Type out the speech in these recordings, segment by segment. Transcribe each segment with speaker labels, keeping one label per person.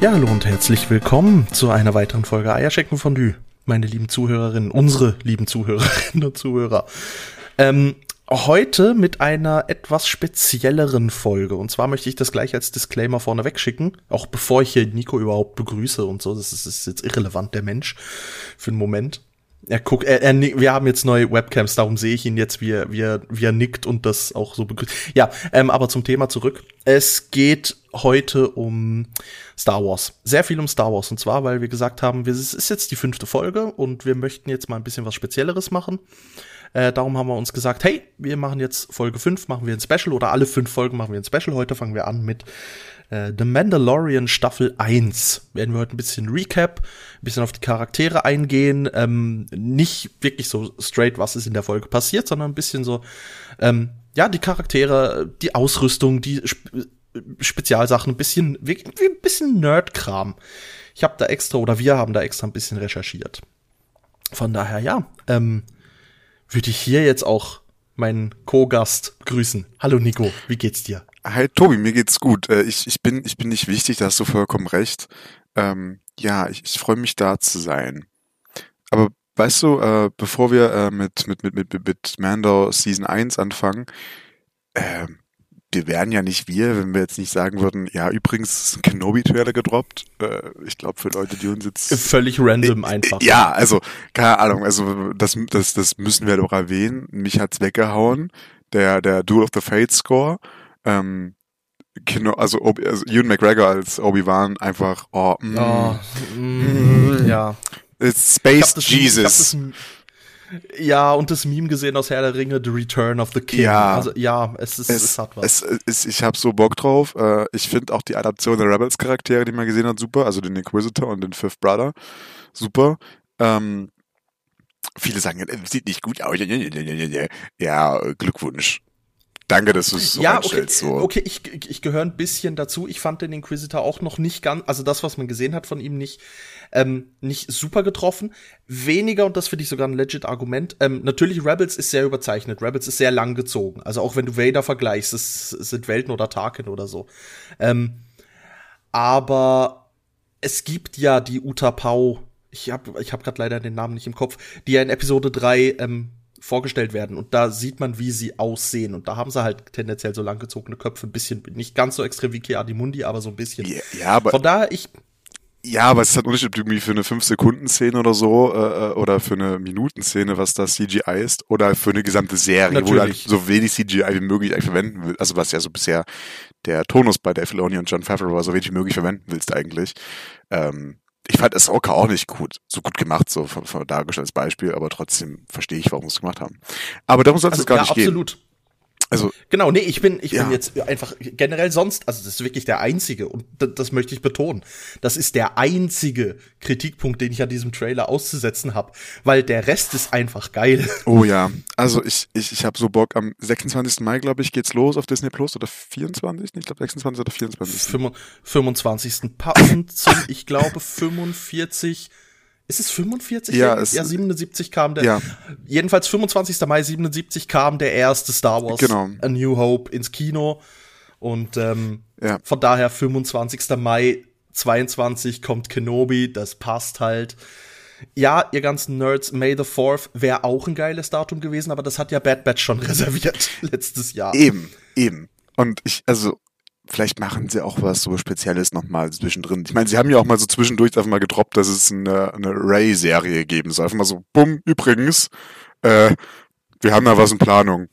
Speaker 1: Ja, hallo und herzlich willkommen zu einer weiteren Folge Eierschecken Fondue, meine lieben Zuhörerinnen, unsere lieben Zuhörerinnen und Zuhörer. Ähm, heute mit einer etwas spezielleren Folge. Und zwar möchte ich das gleich als Disclaimer vorneweg schicken, auch bevor ich hier Nico überhaupt begrüße und so. Das ist, das ist jetzt irrelevant, der Mensch, für einen Moment. Er guckt, er, er, wir haben jetzt neue Webcams, darum sehe ich ihn jetzt, wie er, wie er, wie er nickt und das auch so begrüßt. Ja, ähm, aber zum Thema zurück. Es geht heute um Star Wars. Sehr viel um Star Wars. Und zwar, weil wir gesagt haben, es ist jetzt die fünfte Folge und wir möchten jetzt mal ein bisschen was Spezielleres machen. Äh, darum haben wir uns gesagt, hey, wir machen jetzt Folge 5, machen wir ein Special oder alle fünf Folgen machen wir ein Special. Heute fangen wir an mit äh, The Mandalorian Staffel 1. Werden wir heute ein bisschen Recap, ein bisschen auf die Charaktere eingehen. Ähm, nicht wirklich so straight, was ist in der Folge passiert, sondern ein bisschen so, ähm, ja, die Charaktere, die Ausrüstung, die Spezialsachen, ein bisschen, ein bisschen Nerd-Kram. Ich habe da extra, oder wir haben da extra ein bisschen recherchiert. Von daher, ja, ähm, würde ich hier jetzt auch meinen Co-Gast grüßen. Hallo Nico, wie geht's dir?
Speaker 2: Hi Tobi, mir geht's gut. Äh, ich, ich, bin, ich bin nicht wichtig, da hast du vollkommen recht. Ähm, ja, ich, ich freue mich da zu sein. Aber weißt du, äh, bevor wir äh, mit, mit, mit, mit, mit Mando Season 1 anfangen, äh, wir wären ja nicht wir, wenn wir jetzt nicht sagen würden, ja, übrigens ist ein Kenobi-Trailer gedroppt. Äh, ich glaube, für Leute, die uns jetzt...
Speaker 1: Völlig random äh, einfach.
Speaker 2: Ja, also, keine Ahnung, also das, das, das müssen wir doch erwähnen. Mich hat's weggehauen. Der, der Duel of the Fate Score. Ähm, Kino, also, Obi, also Ewan McGregor als Obi-Wan einfach, oh, mm, oh
Speaker 1: mm, mm, ja.
Speaker 2: It's Space Jesus.
Speaker 1: Ja, und das Meme gesehen aus Herr der Ringe, The Return of the King.
Speaker 2: Ja,
Speaker 1: also, ja es, ist, es, es hat was.
Speaker 2: Es, es, ich habe so Bock drauf. Äh, ich finde auch die Adaption der Rebels-Charaktere, die man gesehen hat, super. Also den Inquisitor und den Fifth Brother. Super. Ähm, viele sagen, sieht nicht gut aus. Ja, Glückwunsch. Danke, dass du es so
Speaker 1: Ja, okay, so. okay ich, ich gehöre ein bisschen dazu. Ich fand den Inquisitor auch noch nicht ganz, also das, was man gesehen hat von ihm, nicht, ähm, nicht super getroffen. Weniger, und das finde ich sogar ein legit Argument, ähm, natürlich Rebels ist sehr überzeichnet. Rebels ist sehr lang gezogen. Also auch wenn du Vader vergleichst, es, es sind Welten oder Tarkin oder so. Ähm, aber es gibt ja die Uta Pau, ich habe ich hab gerade leider den Namen nicht im Kopf, die ja in Episode 3 ähm, vorgestellt werden. Und da sieht man, wie sie aussehen. Und da haben sie halt tendenziell so langgezogene Köpfe, ein bisschen, nicht ganz so extrem wie Mundi, aber so ein bisschen.
Speaker 2: Ja, ja aber.
Speaker 1: Von daher, ich.
Speaker 2: Ja, aber es ist halt Unterschied, irgendwie für eine 5-Sekunden-Szene oder so, äh, oder für eine Minuten-Szene, was da CGI ist, oder für eine gesamte Serie,
Speaker 1: Natürlich.
Speaker 2: wo du halt so wenig CGI wie möglich eigentlich verwenden willst. Also was ja so bisher der Tonus bei Dave Filoni und John Favreau war, so wenig wie möglich verwenden willst eigentlich. Ähm, ich fand Ahsoka auch nicht gut, so gut gemacht, so von, von dargestellt als Beispiel, aber trotzdem verstehe ich, warum sie es gemacht haben. Aber darum soll es
Speaker 1: also,
Speaker 2: gar
Speaker 1: ja,
Speaker 2: nicht
Speaker 1: absolut.
Speaker 2: gehen. Also
Speaker 1: genau, nee, ich bin ich
Speaker 2: ja.
Speaker 1: bin jetzt einfach generell sonst, also das ist wirklich der einzige und das, das möchte ich betonen. Das ist der einzige Kritikpunkt, den ich an diesem Trailer auszusetzen habe, weil der Rest ist einfach geil.
Speaker 2: Oh ja, also ich ich ich habe so Bock am 26. Mai, glaube ich, geht's los auf Disney Plus oder 24. Ich glaube 26 oder 24.
Speaker 1: 25. passend zum ich glaube 45 ist es 45?
Speaker 2: Ja, es,
Speaker 1: ja 77 kam der.
Speaker 2: Ja.
Speaker 1: Jedenfalls 25. Mai 77 kam der erste Star Wars
Speaker 2: genau.
Speaker 1: A New Hope ins Kino. Und ähm,
Speaker 2: ja.
Speaker 1: von daher 25. Mai 22 kommt Kenobi, das passt halt. Ja, ihr ganzen Nerds, May the 4th wäre auch ein geiles Datum gewesen, aber das hat ja Bad Batch schon reserviert letztes Jahr.
Speaker 2: Eben, eben. Und ich, also vielleicht machen sie auch was so Spezielles nochmal zwischendrin. Ich meine, sie haben ja auch mal so zwischendurch einfach mal gedroppt, dass es eine, eine Ray-Serie geben soll. Einfach mal so, bumm, übrigens, äh, wir haben da was in Planung.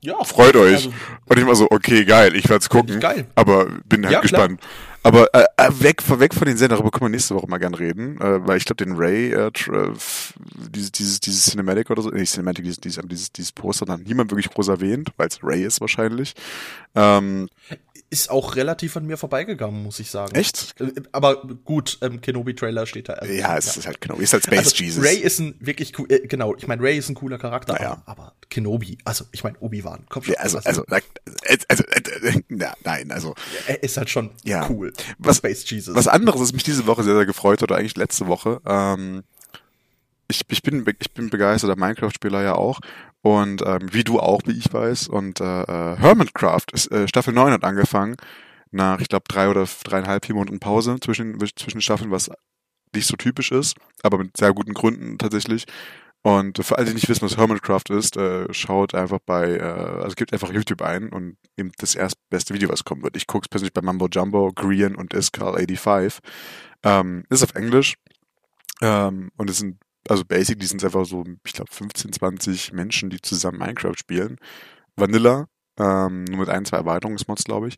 Speaker 1: Ja.
Speaker 2: Freut euch. Also, und ich war so, okay, geil, ich werde es gucken.
Speaker 1: Geil.
Speaker 2: Aber bin halt ja, gespannt. Klar. Aber äh, äh weg, weg von den Sendern, darüber können wir nächste Woche mal gern reden, äh, weil ich glaube, den Ray, äh, äh dieses, dieses, dieses Cinematic oder so, nicht Cinematic, dieses, dieses, dieses, Poster hat niemand wirklich groß erwähnt, weil es Ray ist wahrscheinlich. Ähm,
Speaker 1: ist auch relativ an mir vorbeigegangen, muss ich sagen.
Speaker 2: Echt?
Speaker 1: Äh, aber gut, ähm, Kenobi-Trailer steht da.
Speaker 2: Also, ja, es ja. ist halt Kenobi, ist halt Space
Speaker 1: also,
Speaker 2: Jesus.
Speaker 1: Ray ist ein wirklich cool, äh, genau, ich meine, Ray ist ein cooler Charakter,
Speaker 2: naja.
Speaker 1: aber, aber Kenobi, also ich meine, Obi-Wan, komm schon.
Speaker 2: Ja, also, also, also, also, äh, na, nein, also.
Speaker 1: Er ist halt schon
Speaker 2: ja.
Speaker 1: cool.
Speaker 2: Was,
Speaker 1: Space Jesus.
Speaker 2: Was anderes, was mich diese Woche sehr, sehr gefreut hat, oder eigentlich letzte Woche, ähm, ich, ich, bin, ich bin begeisterter Minecraft-Spieler ja auch. Und ähm, wie du auch, wie ich weiß. Und äh, Hermitcraft ist, äh, Staffel 9 hat angefangen. nach, ich glaube, drei oder dreieinhalb, vier Monaten Pause zwischen, zwischen Staffeln, was nicht so typisch ist, aber mit sehr guten Gründen tatsächlich. Und für alle, die nicht wissen, was Hermitcraft ist, äh, schaut einfach bei, äh, also gebt einfach YouTube ein und nehmt das erstbeste Video, was kommen wird. Ich gucke es persönlich bei Mambo Jumbo, Green und Iskal85. Ähm, ist auf Englisch. Ähm, und es sind, also basic, die sind einfach so, ich glaube, 15, 20 Menschen, die zusammen Minecraft spielen. Vanilla, ähm, nur mit ein, zwei Erweiterungsmods, glaube ich.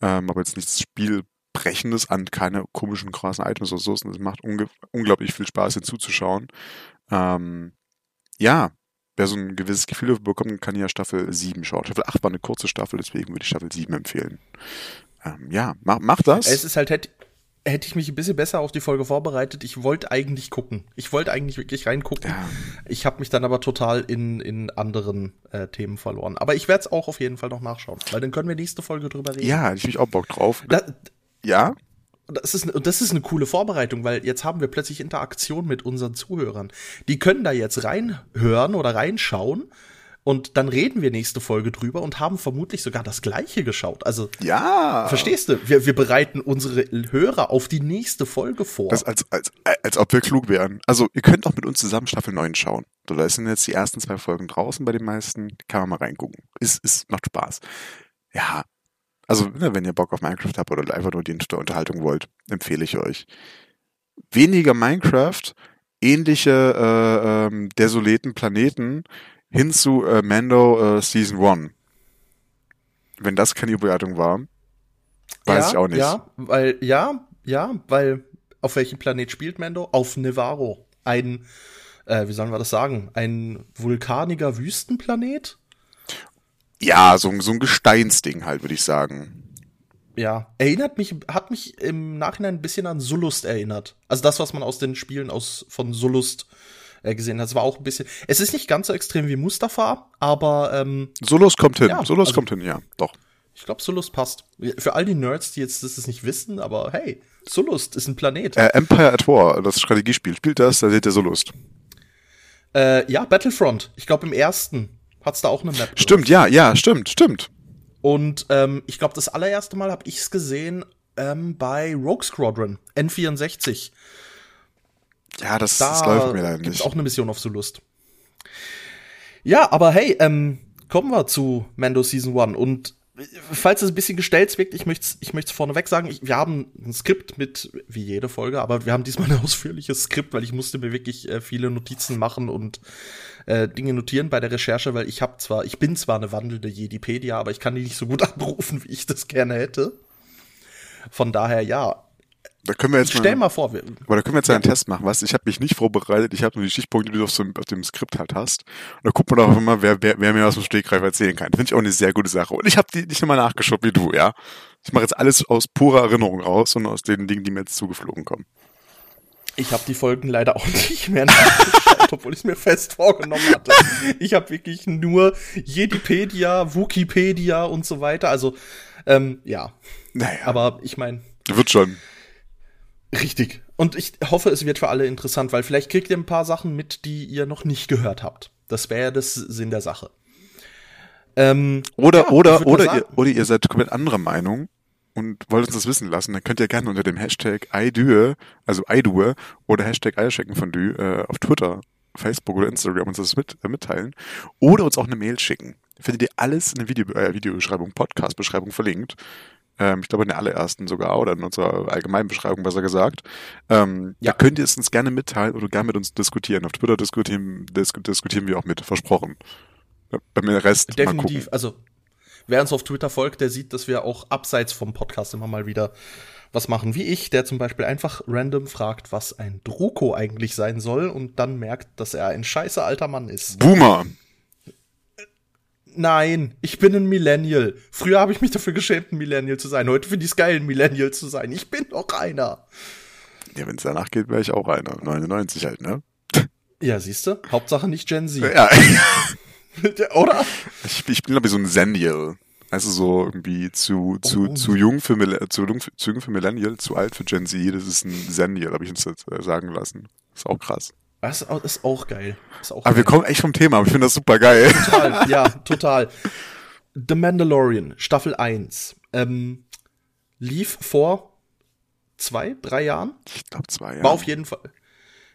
Speaker 2: Ähm, aber jetzt nichts Spielbrechendes an keine komischen, krassen Items oder so. Es macht unglaublich viel Spaß, hier zuzuschauen. Ähm, ja, wer so ein gewisses Gefühl bekommt, kann ja Staffel 7 schauen. Staffel 8 war eine kurze Staffel, deswegen würde ich Staffel 7 empfehlen. Ähm, ja, mach, mach das.
Speaker 1: Es ist halt, hätte, hätte ich mich ein bisschen besser auf die Folge vorbereitet. Ich wollte eigentlich gucken. Ich wollte eigentlich wirklich reingucken. Ja. Ich habe mich dann aber total in, in anderen äh, Themen verloren. Aber ich werde es auch auf jeden Fall noch nachschauen, weil dann können wir nächste Folge drüber reden.
Speaker 2: Ja, ich mich auch Bock drauf. Da, ja?
Speaker 1: Das ist, das ist eine coole Vorbereitung, weil jetzt haben wir plötzlich Interaktion mit unseren Zuhörern. Die können da jetzt reinhören oder reinschauen und dann reden wir nächste Folge drüber und haben vermutlich sogar das gleiche geschaut. Also,
Speaker 2: ja.
Speaker 1: Verstehst du? Wir, wir bereiten unsere Hörer auf die nächste Folge vor.
Speaker 2: Das als, als, als ob wir klug wären. Also, ihr könnt auch mit uns zusammen Staffel 9 schauen. So, da sind jetzt die ersten zwei Folgen draußen bei den meisten. Kann man mal reingucken. Ist, ist, macht Spaß. Ja, also, ne, wenn ihr Bock auf Minecraft habt oder einfach nur die Unterhaltung wollt, empfehle ich euch. Weniger Minecraft, ähnliche äh, ähm, desoleten Planeten hin zu äh, Mando äh, Season 1. Wenn das keine Überleitung war, weiß
Speaker 1: ja,
Speaker 2: ich auch nicht.
Speaker 1: Ja, weil, ja, ja, weil auf welchem Planet spielt Mando? Auf Nevarro. Ein, äh, wie sollen wir das sagen? Ein vulkaniger Wüstenplanet?
Speaker 2: Ja, so, so ein Gesteinsding halt, würde ich sagen.
Speaker 1: Ja, erinnert mich, hat mich im Nachhinein ein bisschen an Sullust erinnert. Also das, was man aus den Spielen aus, von Sullust äh, gesehen hat. Es war auch ein bisschen, es ist nicht ganz so extrem wie Mustafa, aber ähm,
Speaker 2: Solus kommt hin, ja, Solus also, kommt hin, ja, doch.
Speaker 1: Ich glaube, Solus passt. Für all die Nerds, die jetzt das nicht wissen, aber hey, Solust ist ein Planet.
Speaker 2: Äh, Empire at War, das Strategiespiel, spielt das, da seht ihr Solust.
Speaker 1: Äh, ja, Battlefront. Ich glaube im ersten Hat's da auch eine Map?
Speaker 2: Stimmt, ja, ja, stimmt, stimmt.
Speaker 1: Und ähm, ich glaube, das allererste Mal habe ich es gesehen ähm, bei Rogue Squadron N64.
Speaker 2: Ja, das, da das läuft mir leider nicht.
Speaker 1: Gibt's auch eine Mission auf Solust. Ja, aber hey, ähm, kommen wir zu Mando Season 1 und falls es ein bisschen gestellt wirkt, ich möchte es ich möcht's vorneweg sagen, ich, wir haben ein Skript mit, wie jede Folge, aber wir haben diesmal ein ausführliches Skript, weil ich musste mir wirklich äh, viele Notizen machen und äh, Dinge notieren bei der Recherche, weil ich habe zwar, ich bin zwar eine wandelnde Jedipedia, aber ich kann die nicht so gut abrufen, wie ich das gerne hätte. Von daher, ja,
Speaker 2: da können wir jetzt
Speaker 1: Stell mal, mal vor.
Speaker 2: Wir, aber da können wir jetzt ja. einen Test machen. Was? Ich habe mich nicht vorbereitet. Ich habe nur die Stichpunkte, die du auf, so, auf, dem Skript halt hast. Und da guckt man auch immer, wer, wer, wer mir aus dem Stegreif erzählen kann. Finde ich auch eine sehr gute Sache. Und ich habe die nicht nochmal nachgeschaut wie du, ja. Ich mache jetzt alles aus purer Erinnerung raus und aus den Dingen, die mir jetzt zugeflogen kommen.
Speaker 1: Ich habe die Folgen leider auch nicht mehr nachgeschaut, obwohl ich es mir fest vorgenommen hatte. Ich habe wirklich nur Jedipedia, Wikipedia und so weiter. Also, ähm, ja.
Speaker 2: Naja.
Speaker 1: Aber ich meine.
Speaker 2: Wird schon.
Speaker 1: Richtig. Und ich hoffe, es wird für alle interessant, weil vielleicht kriegt ihr ein paar Sachen mit, die ihr noch nicht gehört habt. Das wäre ja das Sinn der Sache.
Speaker 2: Ähm, oder, ja, oder, oder, ihr, oder ihr seid komplett anderer Meinung und wollt uns das wissen lassen, dann könnt ihr gerne unter dem Hashtag IDUE, also IDUE oder Hashtag Eierschecken von Dü äh, auf Twitter, Facebook oder Instagram uns das mit, äh, mitteilen oder uns auch eine Mail schicken. Findet ihr alles in der Video, äh, Videobeschreibung, Podcast-Beschreibung verlinkt. Ähm, ich glaube in der allerersten sogar oder in unserer allgemeinen Beschreibung besser gesagt. Ähm, ja. Da könnt ihr es uns gerne mitteilen oder gerne mit uns diskutieren. Auf Twitter diskutieren, dis diskutieren wir auch mit, versprochen. Beim Rest
Speaker 1: Definitiv. Also wer uns auf Twitter folgt, der sieht, dass wir auch abseits vom Podcast immer mal wieder was machen, wie ich, der zum Beispiel einfach random fragt, was ein Druko eigentlich sein soll und dann merkt, dass er ein scheiße alter Mann ist.
Speaker 2: Boomer!
Speaker 1: Nein, ich bin ein Millennial. Früher habe ich mich dafür geschämt, ein Millennial zu sein. Heute finde ich es geil, ein Millennial zu sein. Ich bin doch einer.
Speaker 2: Ja, wenn es danach geht, wäre ich auch einer. 99 halt, ne?
Speaker 1: Ja, siehst du? Hauptsache nicht Gen Z.
Speaker 2: Ja.
Speaker 1: Oder?
Speaker 2: Ich, ich bin, glaube ich, so ein Zennial. Also so irgendwie zu, zu, oh. zu jung für zu, zu jung für Millennial, zu alt für Gen Z. Das ist ein Zennial, habe ich uns jetzt äh, sagen lassen. Ist auch krass.
Speaker 1: Das ist auch geil. Ist auch
Speaker 2: aber
Speaker 1: geil.
Speaker 2: wir kommen echt vom Thema, aber ich finde das super geil.
Speaker 1: Total, ja, total. The Mandalorian, Staffel 1. Ähm, lief vor zwei, drei Jahren.
Speaker 2: Ich glaube zwei
Speaker 1: Jahre. War auf jeden Fall.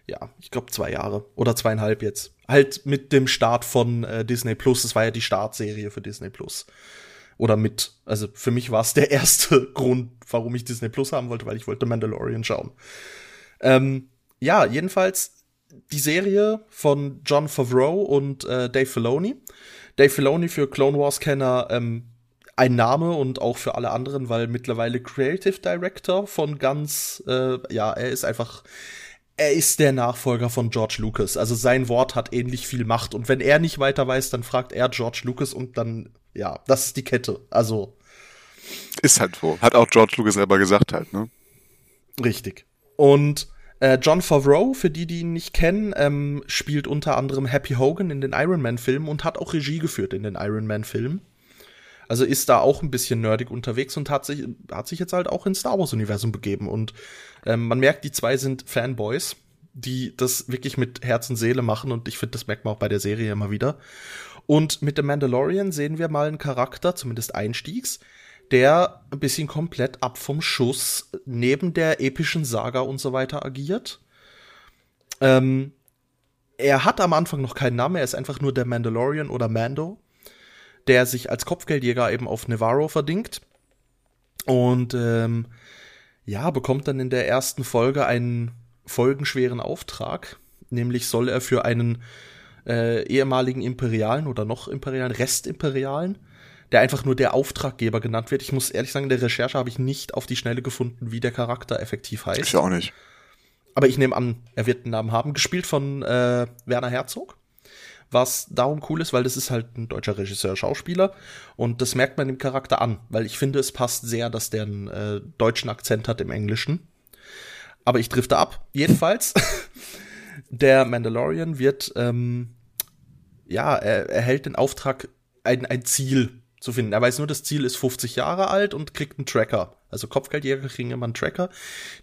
Speaker 1: Ja, ich glaube zwei Jahre oder zweieinhalb jetzt. Halt mit dem Start von äh, Disney Plus. Das war ja die Startserie für Disney Plus. Oder mit, also für mich war es der erste Grund, warum ich Disney Plus haben wollte, weil ich wollte Mandalorian schauen. Ähm, ja, jedenfalls die Serie von John Favreau und äh, Dave Filoni. Dave Filoni für Clone Wars-Kenner ähm, ein Name und auch für alle anderen, weil mittlerweile Creative Director von ganz, äh, ja, er ist einfach, er ist der Nachfolger von George Lucas. Also sein Wort hat ähnlich viel Macht. Und wenn er nicht weiter weiß, dann fragt er George Lucas und dann, ja, das ist die Kette. Also.
Speaker 2: Ist halt so. Hat auch George Lucas selber gesagt halt, ne?
Speaker 1: Richtig. Und äh, John Favreau, für die, die ihn nicht kennen, ähm, spielt unter anderem Happy Hogan in den Iron Man-Filmen und hat auch Regie geführt in den Iron Man-Filmen. Also ist da auch ein bisschen nerdig unterwegs und hat sich, hat sich jetzt halt auch ins Star Wars-Universum begeben. Und ähm, man merkt, die zwei sind Fanboys, die das wirklich mit Herz und Seele machen. Und ich finde, das merkt man auch bei der Serie immer wieder. Und mit The Mandalorian sehen wir mal einen Charakter, zumindest Einstiegs, der ein bisschen komplett ab vom Schuss neben der epischen Saga und so weiter agiert. Ähm, er hat am Anfang noch keinen Namen, er ist einfach nur der Mandalorian oder Mando der sich als Kopfgeldjäger eben auf Nevarro verdingt. Und ähm, ja, bekommt dann in der ersten Folge einen folgenschweren Auftrag. Nämlich soll er für einen äh, ehemaligen Imperialen oder noch Imperialen, Restimperialen, der einfach nur der Auftraggeber genannt wird. Ich muss ehrlich sagen, in der Recherche habe ich nicht auf die Schnelle gefunden, wie der Charakter effektiv heißt.
Speaker 2: Ich auch nicht.
Speaker 1: Aber ich nehme an, er wird einen Namen haben. Gespielt von äh, Werner Herzog was darum cool ist, weil das ist halt ein deutscher Regisseur, Schauspieler und das merkt man dem Charakter an, weil ich finde, es passt sehr, dass der einen äh, deutschen Akzent hat im Englischen. Aber ich drifte ab. Jedenfalls, der Mandalorian wird, ähm, ja, er erhält den Auftrag, ein, ein Ziel zu finden. Er weiß nur, das Ziel ist 50 Jahre alt und kriegt einen Tracker. Also Kopfgeldjäger kriegen immer einen Tracker,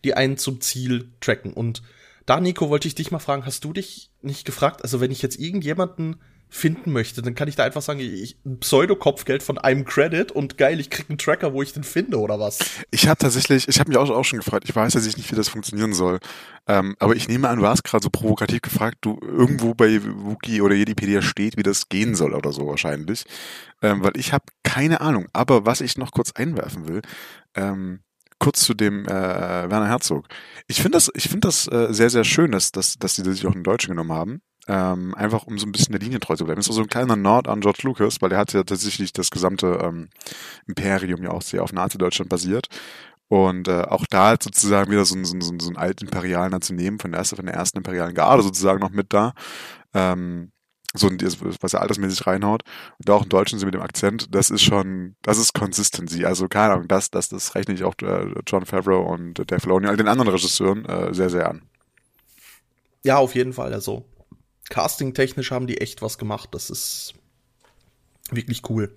Speaker 1: die einen zum Ziel tracken. Und da, Nico, wollte ich dich mal fragen, hast du dich nicht gefragt, also wenn ich jetzt irgendjemanden finden möchte, dann kann ich da einfach sagen, ich, Pseudo-Kopfgeld von einem Credit und geil, ich krieg einen Tracker, wo ich den finde oder was?
Speaker 2: Ich habe tatsächlich, ich habe mich auch, auch schon gefragt, ich weiß tatsächlich nicht, wie das funktionieren soll. Ähm, aber ich nehme an, du hast gerade so provokativ gefragt, du irgendwo bei Wookie oder Jedipedia steht, wie das gehen soll oder so wahrscheinlich. Ähm, weil ich habe keine Ahnung. Aber was ich noch kurz einwerfen will, ähm, kurz zu dem äh, Werner Herzog. Ich finde das, ich finde das äh, sehr, sehr schön, dass, dass, dass die sich auch in Deutschen genommen haben. Ähm, einfach um so ein bisschen der Linie treu zu bleiben. Das ist so ein kleiner Nord an George Lucas, weil er hat ja tatsächlich das gesamte ähm, Imperium ja auch sehr auf Nazi-Deutschland basiert. Und äh, auch da halt sozusagen wieder so, so, so, so einen alten Imperialen zu nehmen, von der, ersten, von der ersten imperialen Garde sozusagen noch mit da. Ähm, so was er altersmäßig reinhaut und auch im Deutschen sind mit dem Akzent, das ist schon, das ist Consistency. Also keine Ahnung, das, das, das rechne ich auch äh, John Favreau und Dave Filoni, all den anderen Regisseuren äh, sehr, sehr an.
Speaker 1: Ja, auf jeden Fall. Also casting-technisch haben die echt was gemacht. Das ist wirklich cool.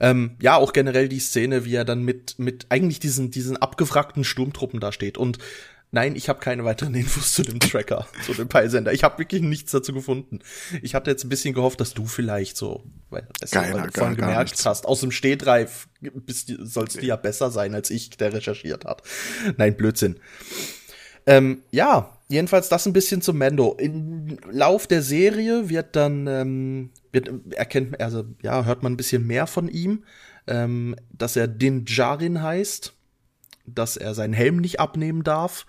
Speaker 1: Ähm, ja, auch generell die Szene, wie er dann mit, mit eigentlich diesen, diesen abgefragten Sturmtruppen da steht. Und Nein, ich habe keine weiteren Infos zu dem Tracker, zu dem Peilsender. Ich habe wirklich nichts dazu gefunden. Ich hatte jetzt ein bisschen gehofft, dass du vielleicht so, weil,
Speaker 2: du
Speaker 1: vorhin gemerkt hast, aus dem Stehgreif sollst du ja besser sein als ich, der recherchiert hat. Nein, Blödsinn. Ähm, ja, jedenfalls das ein bisschen zum Mendo. Im Lauf der Serie wird dann, ähm, wird, erkennt, also ja, hört man ein bisschen mehr von ihm, ähm, dass er Din Djarin heißt dass er seinen Helm nicht abnehmen darf.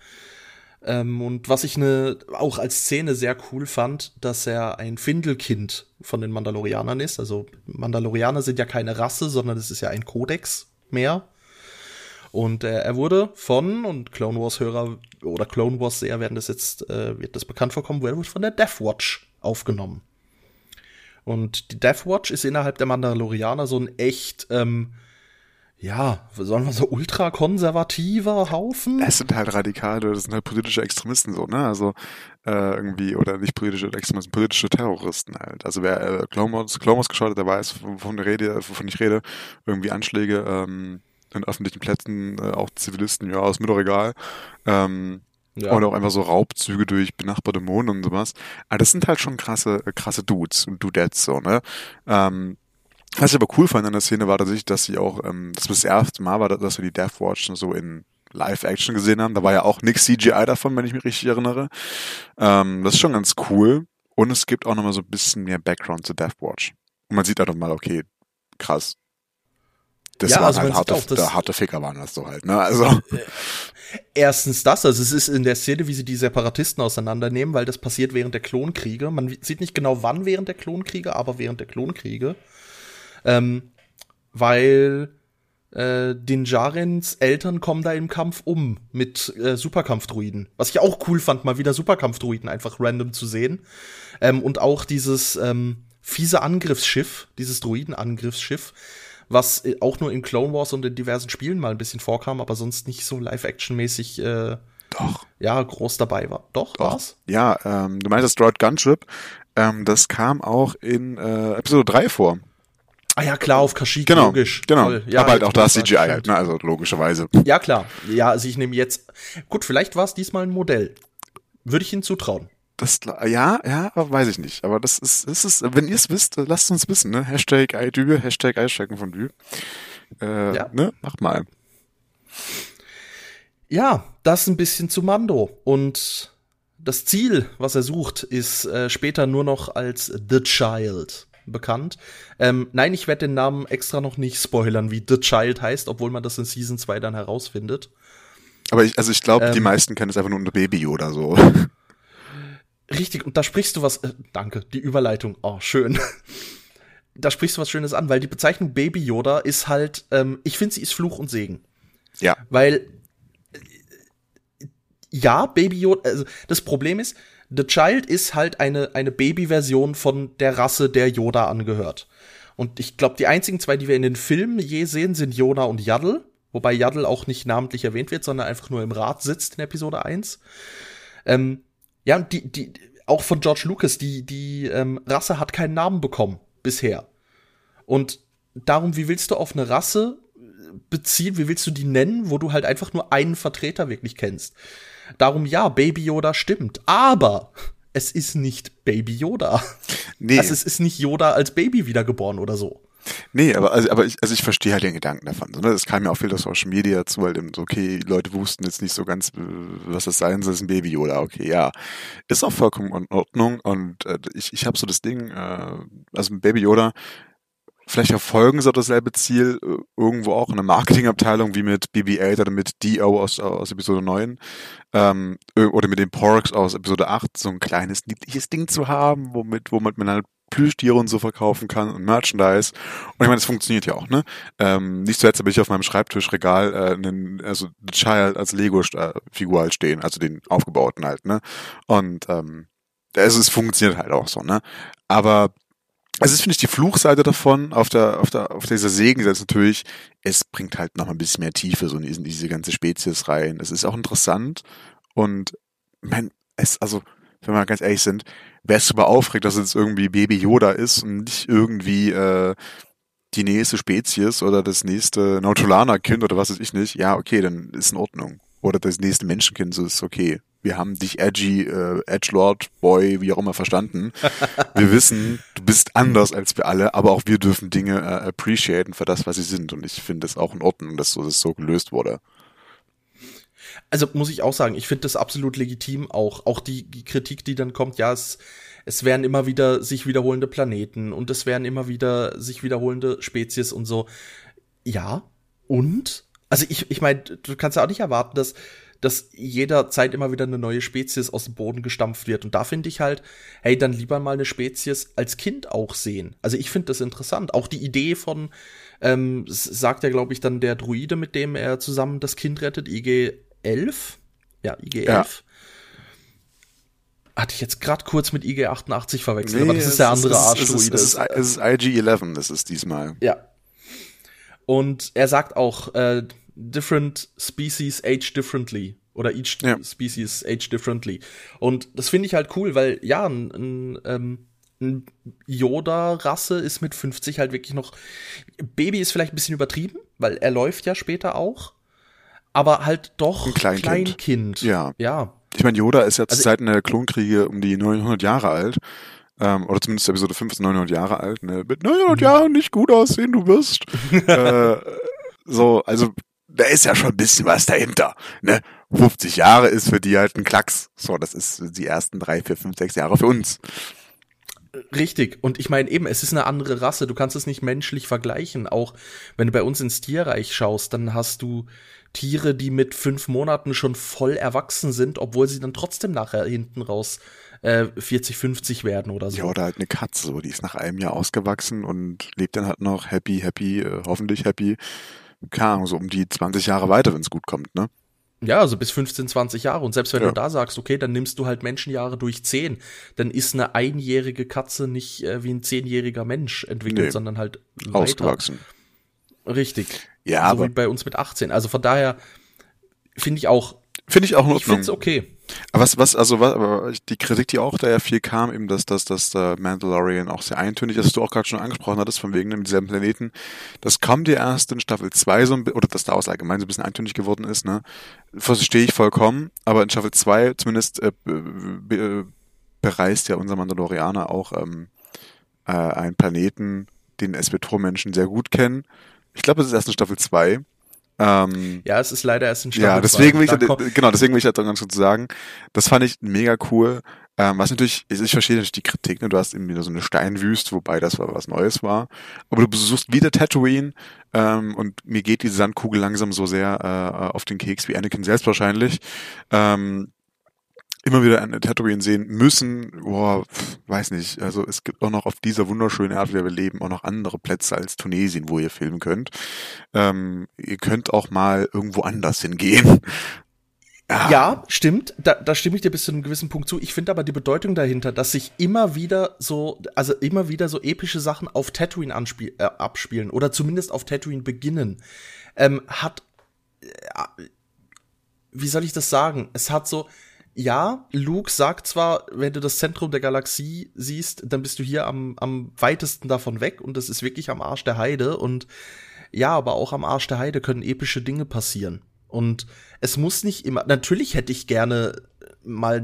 Speaker 1: Ähm, und was ich ne, auch als Szene sehr cool fand, dass er ein Findelkind von den Mandalorianern ist. Also Mandalorianer sind ja keine Rasse, sondern es ist ja ein Kodex mehr. Und äh, er wurde von, und Clone Wars-Hörer oder Clone Wars-Seher werden das jetzt, äh, wird das bekannt vorkommen, wurde von der Death Watch aufgenommen. Und die Death Watch ist innerhalb der Mandalorianer so ein echt ähm, ja, sollen wir so ultrakonservativer Haufen?
Speaker 2: Es sind halt Radikale, das sind halt politische Extremisten so, ne? Also äh, irgendwie, oder nicht politische Extremisten, politische Terroristen halt. Also wer äh, Clomos, Clomos geschaut hat, der weiß, wovon, Rede, wovon ich rede, irgendwie Anschläge ähm, in öffentlichen Plätzen, äh, auch Zivilisten, ja, ist mir doch egal. Ähm, ja. Oder auch einfach so Raubzüge durch benachbarte Monde und sowas. Aber das sind halt schon krasse, krasse Dudes und Dudettes so, ne? Ähm, Was ich aber cool fand an der Szene war tatsächlich, dass sie auch, ähm, das das erste Mal war, dass wir die Death Watch so in Live-Action gesehen haben. Da war ja auch nix CGI davon, wenn ich mich richtig erinnere. Ähm, das ist schon ganz cool. Und es gibt auch nochmal so ein bisschen mehr Background zu Death Watch. Und man sieht da mal, okay, krass. Das
Speaker 1: Ja,
Speaker 2: waren
Speaker 1: also
Speaker 2: halt harte,
Speaker 1: auch, dass-
Speaker 2: da harte Ficker waren das so halt, ne? Also,
Speaker 1: Erstens das, also es ist in der Szene, wie sie die Separatisten auseinandernehmen, weil das passiert während der Klonkriege. Man sieht nicht genau wann während der Klonkriege, aber während der Klonkriege. Ähm, weil äh, Din Djarins Eltern kommen da im Kampf um mit äh, Superkampfdruiden. Was ich auch cool fand, mal wieder Superkampfdruiden einfach random zu sehen. Ähm, und auch dieses ähm, fiese Angriffsschiff, dieses Druidenangriffsschiff, was äh, auch nur in Clone Wars und in diversen Spielen mal ein bisschen vorkam, aber sonst nicht so Live-Action-mäßig äh,
Speaker 2: doch.
Speaker 1: ja, groß dabei war. Doch,
Speaker 2: Doch.
Speaker 1: war's?
Speaker 2: Ja, ähm, du meinst das Droid Gunship. Ähm, das kam auch in äh, Episode 3 vor.
Speaker 1: Ah ja, klar, auf Kashyyyk,
Speaker 2: Genau,
Speaker 1: logisch.
Speaker 2: genau.
Speaker 1: Ja,
Speaker 2: Aber halt auch da CGI halt, ne? also logischerweise.
Speaker 1: Ja, klar. Ja, also ich nehme jetzt. Gut, vielleicht war es diesmal ein Modell. Würde ich Ihnen zutrauen.
Speaker 2: Das, ja, ja, weiß ich nicht. Aber das ist, das ist, wenn ihr es wisst, äh, lasst uns wissen, ne? Hashtag iDü, Hashtag Dü. Äh,
Speaker 1: Ja.
Speaker 2: ne? Macht mal.
Speaker 1: Ja, das ein bisschen zu Mando. Und das Ziel, was er sucht, ist äh, später nur noch als The Child bekannt. Ähm, nein, ich werde den Namen extra noch nicht spoilern, wie The Child heißt, obwohl man das in Season 2 dann herausfindet.
Speaker 2: Aber ich, also ich glaube, die
Speaker 1: Ähm.
Speaker 2: meisten kennen es einfach nur unter Baby oder so.
Speaker 1: Richtig, und da sprichst du was, äh, danke, die Überleitung, oh, schön. da sprichst du was Schönes an, weil die Bezeichnung Baby Yoda ist halt, ähm, ich finde, sie ist Fluch und Segen.
Speaker 2: ja.
Speaker 1: Weil, äh, ja, Baby Yoda, also das Problem ist, The Child ist halt eine, eine Baby-Version von der Rasse, der Yoda angehört. Und ich glaube, die einzigen zwei, die wir in den Filmen je sehen, sind Yoda und Yaddle. Wobei Yaddle auch nicht namentlich erwähnt wird, sondern einfach nur im Rat sitzt in Episode 1. Ähm, ja, und die, die, auch von George Lucas, die, die ähm, Rasse hat keinen Namen bekommen bisher. Und darum, wie willst du auf eine Rasse beziehen, wie willst du die nennen, wo du halt einfach nur einen Vertreter wirklich kennst? Darum, ja, Baby Yoda stimmt, aber es ist nicht Baby Yoda.
Speaker 2: Nee,
Speaker 1: Also es ist nicht Yoda als Baby wiedergeboren oder so.
Speaker 2: nee, aber, also, aber ich, also ich verstehe halt den Gedanken davon. Ne? Das kam ja auch viel aus Social Media zu, weil eben so, okay, Leute wussten jetzt nicht so ganz, äh, was das sein soll, ist ein Baby Yoda, okay, ja. Ist auch vollkommen in Ordnung und äh, ich, ich habe so das Ding, äh, also ein Baby Yoda, vielleicht verfolgen sie auch dasselbe Ziel, äh, irgendwo auch in der Marketingabteilung wie mit BB-8 oder mit D.O. aus, aus Episode 9 ähm, ö- oder mit den Porks aus Episode 8, so ein kleines, niedliches Ding zu haben, womit, womit man halt Plüschtiere und so verkaufen kann und Merchandise. Und ich meine, das funktioniert ja auch, ne? Ähm, nicht zuletzt habe ich auf meinem Schreibtischregal äh, einen, also The Child als Lego-Figur halt stehen, also den aufgebauten halt, ne? Und ähm, also es funktioniert halt auch so, ne? Aber es ist, finde ich, die Fluchseite davon, auf der, auf der, auf dieser Segenseite natürlich, es bringt halt noch ein bisschen mehr Tiefe so in diese, ganze Spezies rein. Es ist auch interessant und, man, es, also, wenn wir ganz ehrlich sind, wer es super aufregt, dass es irgendwie Baby Yoda ist und nicht irgendwie, äh, die nächste Spezies oder das nächste Nautolaner-Kind oder was weiß ich nicht, ja, okay, dann ist in Ordnung. Oder das nächste Menschenkind, so ist okay. Wir haben dich edgy, äh, Edgelord, Boy, wie auch immer verstanden. Wir wissen, du bist anders als wir alle, aber auch wir dürfen Dinge äh, appreciaten für das, was sie sind. Und ich finde es auch in Ordnung, dass so, das so gelöst wurde.
Speaker 1: Also muss ich auch sagen, ich finde das absolut legitim, auch, auch die, die Kritik, die dann kommt, ja, es, es werden immer wieder sich wiederholende Planeten und es werden immer wieder sich wiederholende Spezies und so. Ja, und? Also ich, ich meine, du kannst ja auch nicht erwarten, dass, dass jederzeit immer wieder eine neue Spezies aus dem Boden gestampft wird. Und da finde ich halt, hey, dann lieber mal eine Spezies als Kind auch sehen. Also ich finde das interessant. Auch die Idee von, ähm, sagt ja, glaube ich, dann der Druide, mit dem er zusammen das Kind rettet, IG 11. Ja, IG 11.
Speaker 2: Ja.
Speaker 1: Hatte ich jetzt gerade kurz mit IG 88 verwechselt, aber das ist der andere
Speaker 2: ist,
Speaker 1: Arschdruide.
Speaker 2: es ist, ist, es ist IG-11, das ist diesmal.
Speaker 1: Ja. Und er sagt auch, äh, different species age differently. Oder each
Speaker 2: Ja.
Speaker 1: species age differently. Und das finde ich halt cool, weil ja, ein, ein, ähm, ein Yoda-Rasse ist mit 50 halt wirklich noch. Baby ist vielleicht ein bisschen übertrieben, weil er läuft ja später auch. Aber halt doch
Speaker 2: Ein Kleinkind.
Speaker 1: Kleinkind.
Speaker 2: Ja.
Speaker 1: Ja.
Speaker 2: Ich meine, Yoda ist ja zu
Speaker 1: Also-
Speaker 2: Zeiten der Klonkriege um die 900 Jahre alt. ähm, oder zumindest Episode 5 ist 900 Jahre alt, ne? mit 900 mhm. Jahren nicht gut aussehen, du wirst. äh, so, also da ist ja schon ein bisschen was dahinter. Ne? 50 Jahre ist für die halt ein Klacks. So, das ist die ersten drei, vier, fünf, sechs Jahre für uns.
Speaker 1: Richtig. Und ich meine eben, es ist eine andere Rasse. Du kannst es nicht menschlich vergleichen. Auch wenn du bei uns ins Tierreich schaust, dann hast du Tiere, die mit fünf Monaten schon voll erwachsen sind, obwohl sie dann trotzdem nachher hinten raus äh, 40, 50 werden oder so.
Speaker 2: Ja, oder halt eine Katze, so, die ist nach einem Jahr ausgewachsen und lebt dann halt noch happy, happy, äh, hoffentlich happy, keine Ahnung, so um die 20 Jahre weiter, wenn es gut kommt, ne?
Speaker 1: Ja, also bis 15, 20 Jahre. Und selbst wenn ja. du da sagst, okay, dann nimmst du halt Menschenjahre durch 10, dann ist eine einjährige Katze nicht äh, wie ein zehnjähriger Mensch entwickelt, nee. sondern halt
Speaker 2: weiter. ausgewachsen.
Speaker 1: Richtig.
Speaker 2: Ja,
Speaker 1: so aber wie bei uns mit 18. Also von daher finde ich auch.
Speaker 2: Finde ich auch
Speaker 1: in Ich finde es okay.
Speaker 2: Aber was, was, also was, die Kritik, die auch da ja viel kam, eben, dass, dass, dass der Mandalorian auch sehr eintönig ist, was du auch gerade schon angesprochen hattest, von wegen dem selben Planeten, das kommt dir erst in Staffel 2 so ein bisschen, oder dass Star Wars allgemein so ein bisschen eintönig geworden ist, ne? Verstehe ich vollkommen, aber in Staffel 2 zumindest äh, be, bereist ja unser Mandalorianer auch ähm, äh, einen Planeten, den SB-Tor-Menschen sehr gut kennen. Ich glaube, es ist erst in Staffel 2
Speaker 1: ähm, ja, es ist leider erst ein
Speaker 2: Staffel Ja, deswegen will ich, halt, genau, deswegen will ich halt ganz kurz sagen, das fand ich mega cool. Ähm, was natürlich, ich, ich verstehe natürlich die Kritik, ne? du hast eben wieder so eine Steinwüste, wobei das war was Neues war. Aber du besuchst wieder Tatooine ähm, und mir geht diese Sandkugel langsam so sehr äh, auf den Keks wie Anakin selbst wahrscheinlich. Ähm, immer wieder eine Tatooine sehen müssen, boah, weiß nicht. Also es gibt auch noch auf dieser wunderschönen Erde, wie wir leben, auch noch andere Plätze als Tunesien, wo ihr filmen könnt. Ähm, ihr könnt auch mal irgendwo anders hingehen.
Speaker 1: Ja, ja stimmt. Da, da stimme ich dir bis zu einem gewissen Punkt zu. Ich finde aber die Bedeutung dahinter, dass sich immer wieder so, also immer wieder so epische Sachen auf Tatooine anspiel, äh, abspielen oder zumindest auf Tatooine beginnen, ähm, hat, äh, wie soll ich das sagen? Es hat so, ja, Luke sagt zwar, wenn du das Zentrum der Galaxie siehst, dann bist du hier am, am weitesten davon weg und das ist wirklich am Arsch der Heide und ja, aber auch am Arsch der Heide können epische Dinge passieren. Und es muss nicht immer, natürlich hätte ich gerne mal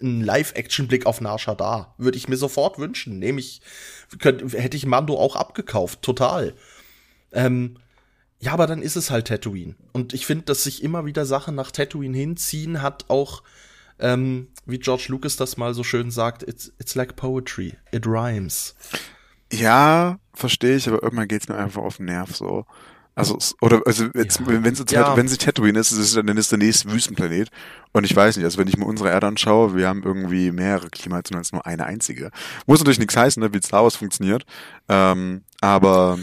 Speaker 1: einen Live-Action-Blick auf Narsha da. Würde ich mir sofort wünschen. Nehme ich, könnte, hätte ich Mando auch abgekauft, total. Ähm, ja, aber dann ist es halt Tatooine. Und ich finde, dass sich immer wieder Sachen nach Tatooine hinziehen, hat auch ähm, wie George Lucas das mal so schön sagt, it's, it's like poetry, it rhymes.
Speaker 2: Ja, verstehe ich, aber irgendwann geht's mir einfach auf den Nerv so. Also, oder, also, jetzt, ja. wenn, es ja. wenn sie Tatooine ist, ist es, dann ist der nächste Wüstenplanet. Und ich weiß nicht, also wenn ich mir unsere Erde anschaue, wir haben irgendwie mehrere Klimazonen als nur eine einzige. Muss natürlich nichts heißen, ne, wie Star Wars funktioniert. Ähm, aber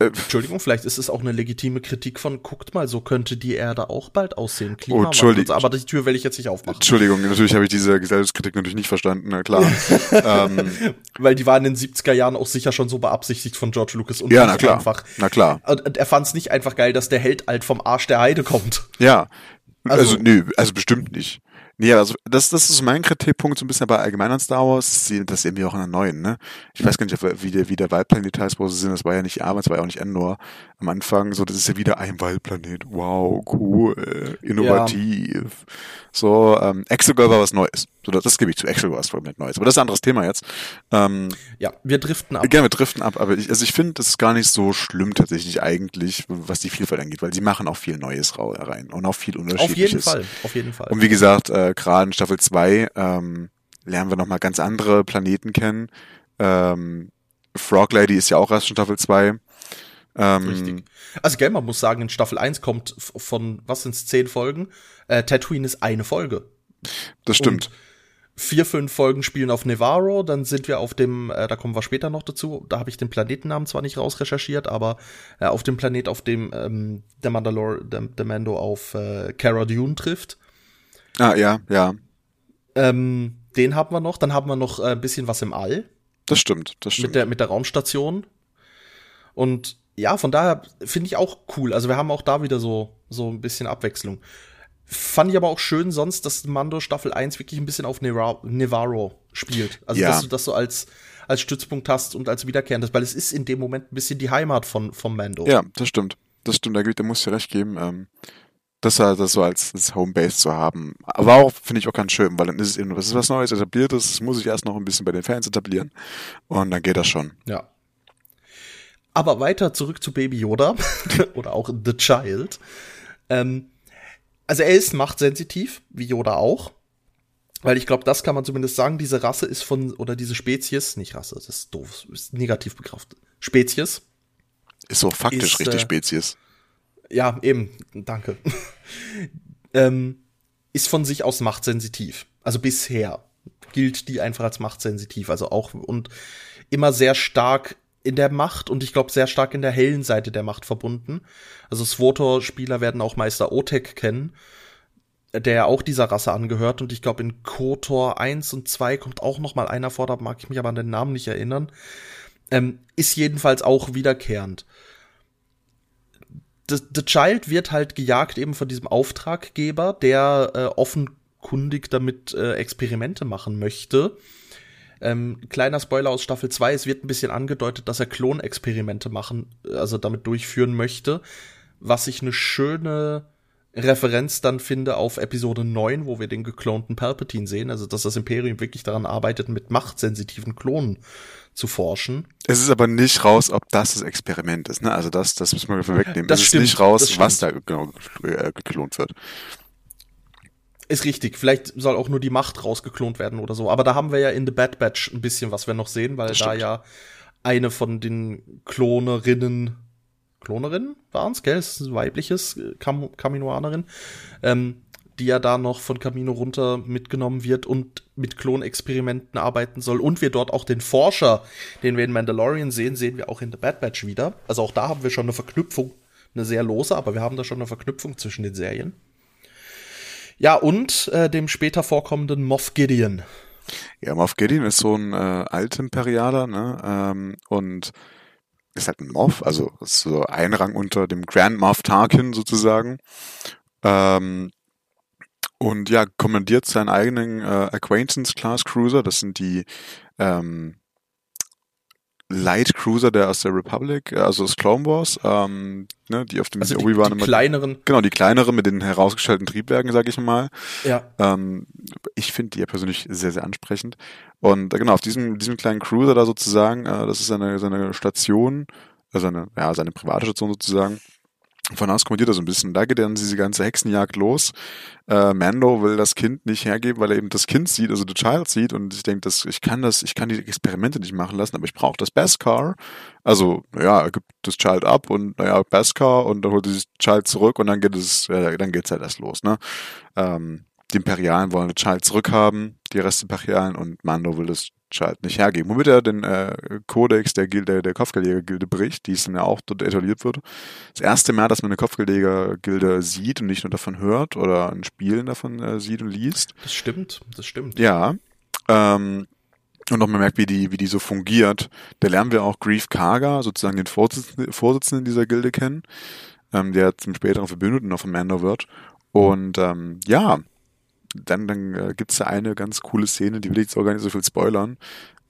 Speaker 1: Entschuldigung, vielleicht ist es auch eine legitime Kritik von, guckt mal, so könnte die Erde auch bald aussehen.
Speaker 2: Klima oh, Entschuldigung.
Speaker 1: Aber die Tür will ich jetzt nicht aufmachen.
Speaker 2: Entschuldigung, natürlich habe ich diese Gesellschaftskritik natürlich nicht verstanden, na klar. ähm,
Speaker 1: Weil die war in den 70er Jahren auch sicher schon so beabsichtigt von George Lucas
Speaker 2: und ja, na klar. einfach. Na klar.
Speaker 1: Und er fand es nicht einfach geil, dass der Held alt vom Arsch der Heide kommt.
Speaker 2: Ja. Also, also nö, also bestimmt nicht. Nee, also das, das ist mein Kritikpunkt so ein bisschen bei allgemein an Star Wars, das wir auch in der neuen, ne? Ich weiß gar nicht, wie der, wie der Waldplanet heißt, wo sie sind, das war ja nicht Arbeit, das war ja auch nicht Endor am Anfang, so, das ist ja wieder ein Waldplanet, wow, cool, innovativ. Ja. So, ähm, Exegol war was Neues. So, das, das gebe ich zu, Exegol war was komplett Neues. Aber das ist ein anderes Thema jetzt. Ähm,
Speaker 1: ja, wir driften ab.
Speaker 2: Gerne, wir driften ab, aber ich, also ich finde, das ist gar nicht so schlimm tatsächlich eigentlich, was die Vielfalt angeht, weil sie machen auch viel Neues rein und auch viel Unterschiedliches.
Speaker 1: Auf jeden Fall, auf jeden Fall.
Speaker 2: Und wie gesagt, äh, gerade in Staffel 2 ähm, lernen wir nochmal ganz andere Planeten kennen. Ähm, Frog Lady ist ja auch erst in Staffel 2.
Speaker 1: Ähm, Richtig. Also, gell, man muss sagen, in Staffel 1 kommt von, was sind's, zehn Folgen? Äh, Tatooine ist eine Folge.
Speaker 2: Das stimmt. Und
Speaker 1: vier, fünf Folgen spielen auf Nevarro, dann sind wir auf dem, äh, da kommen wir später noch dazu, da habe ich den Planetennamen zwar nicht rausrecherchiert, aber äh, auf dem Planet, auf dem ähm, der Mandalore, der, der Mando auf äh, Cara Dune trifft.
Speaker 2: Ah, ja, ja.
Speaker 1: Ähm, den haben wir noch, dann haben wir noch äh, ein bisschen was im All.
Speaker 2: Das stimmt, das stimmt.
Speaker 1: Mit der, mit der Raumstation. Und ja, von daher finde ich auch cool. Also wir haben auch da wieder so, so ein bisschen Abwechslung. Fand ich aber auch schön sonst, dass Mando Staffel 1 wirklich ein bisschen auf Nevarro spielt. Also, ja. dass du das so als, als Stützpunkt hast und als wiederkehrendes, weil es ist in dem Moment ein bisschen die Heimat von, von Mando.
Speaker 2: Ja, das stimmt. Das stimmt, da, da muss ich dir recht geben. Ähm, das, das so als, als Homebase zu haben. Aber auch, finde ich auch ganz schön, weil dann ist es eben, das ist was Neues, etabliertes, das muss ich erst noch ein bisschen bei den Fans etablieren. Und dann geht das schon.
Speaker 1: Ja. Aber weiter zurück zu Baby Yoda oder auch The Child. Ähm, also er ist machtsensitiv, wie Yoda auch. Weil ich glaube, das kann man zumindest sagen, diese Rasse ist von, oder diese Spezies, nicht Rasse, das ist doof, ist negativ begriffen. Spezies.
Speaker 2: Ist so faktisch ist, richtig äh, Spezies.
Speaker 1: Ja, eben, danke. ähm, ist von sich aus machtsensitiv. Also bisher gilt die einfach als machtsensitiv. Also auch und immer sehr stark in der Macht und ich glaube sehr stark in der hellen Seite der Macht verbunden. Also Swotor-Spieler werden auch Meister Otek kennen, der ja auch dieser Rasse angehört und ich glaube in KOTOR 1 und 2 kommt auch noch mal einer vor, da mag ich mich aber an den Namen nicht erinnern. Ähm, ist jedenfalls auch wiederkehrend. The, Child wird halt gejagt eben von diesem Auftraggeber, der äh, offenkundig damit äh, Experimente machen möchte. Ähm, kleiner Spoiler aus Staffel 2, es wird ein bisschen angedeutet, dass er Klonexperimente machen, also damit durchführen möchte, was ich eine schöne Referenz dann finde auf Episode 9, wo wir den geklonten Palpatine sehen, also dass das Imperium wirklich daran arbeitet, mit machtsensitiven Klonen zu forschen.
Speaker 2: Es ist aber nicht raus, ob das das Experiment ist, ne? Also das, das müssen wir vorwegnehmen. Das es stimmt, ist nicht raus, was da genau geklont wird.
Speaker 1: Ist richtig. Vielleicht soll auch nur die Macht rausgeklont werden oder so. Aber da haben wir ja in The Bad Batch ein bisschen, was wir noch sehen, weil da ja eine von den Klonerinnen, Klonerinnen waren's, gell? Das ist ein weibliches Kam Kaminoanerin, ähm, die ja da noch von Camino runter mitgenommen wird und mit Klonexperimenten arbeiten soll. Und wir dort auch den Forscher, den wir in Mandalorian sehen, sehen wir auch in The Bad Batch wieder. Also auch da haben wir schon eine Verknüpfung, eine sehr lose, aber wir haben da schon eine Verknüpfung zwischen den Serien. Ja, und äh, dem später vorkommenden Moff Gideon.
Speaker 2: Ja, Moff Gideon ist so ein äh, Altimperialer, ne? Ähm, und ist halt ein Moff, also ist so ein Rang unter dem Grand Moff Tarkin sozusagen. Ähm, und ja, kommandiert seinen eigenen äh, Acquaintance Class Cruiser. Das sind die ähm, Light Cruiser der aus der Republic, äh, also aus Clone Wars, ähm, ne, die auf dem
Speaker 1: also Obi-Wan immer. kleineren.
Speaker 2: Genau, die kleineren mit den herausgestellten Triebwerken, sag ich mal.
Speaker 1: Ja.
Speaker 2: Ähm, ich finde die ja persönlich sehr, sehr ansprechend. Und äh, genau, auf diesem, diesem kleinen Cruiser da sozusagen, äh, das ist seine, seine Station, also seine, ja, seine private Station sozusagen, von aus kommandiert er so ein bisschen. Da geht dann diese ganze Hexenjagd los. Äh, Mando will das Kind nicht hergeben, weil er eben das Kind sieht, also The Child sieht und ich denke, ich kann das, ich kann die Experimente nicht machen lassen, aber ich brauche das Beskar. Also, ja, er gibt das Child ab und naja, Beskar und dann holt er das Child zurück und dann geht es, äh, dann geht's halt erst los, ne? Ähm, die Imperialen wollen das Child zurückhaben, die Restimperialen und Mando will das Child nicht hergeben. Womit er den äh, Kodex der Gilde, der Kopfgeldjäger-Gilde bricht, die es dann ja auch dort etabliert wird. Das erste Mal, dass man eine Kopfgeldjäger-Gilde sieht und nicht nur davon hört oder in Spielen davon äh, sieht und liest.
Speaker 1: Das stimmt, das stimmt.
Speaker 2: Ja. Ähm, und noch mal merkt, wie die, wie die so fungiert. Da lernen wir auch Grief Karga, sozusagen den Vorsitzenden, Vorsitzenden dieser Gilde kennen, ähm, der zum späteren Verbündeten noch von Mando wird. Und ähm, ja, dann, dann äh, gibt es da eine ganz coole Szene, die will ich jetzt auch gar nicht so viel spoilern,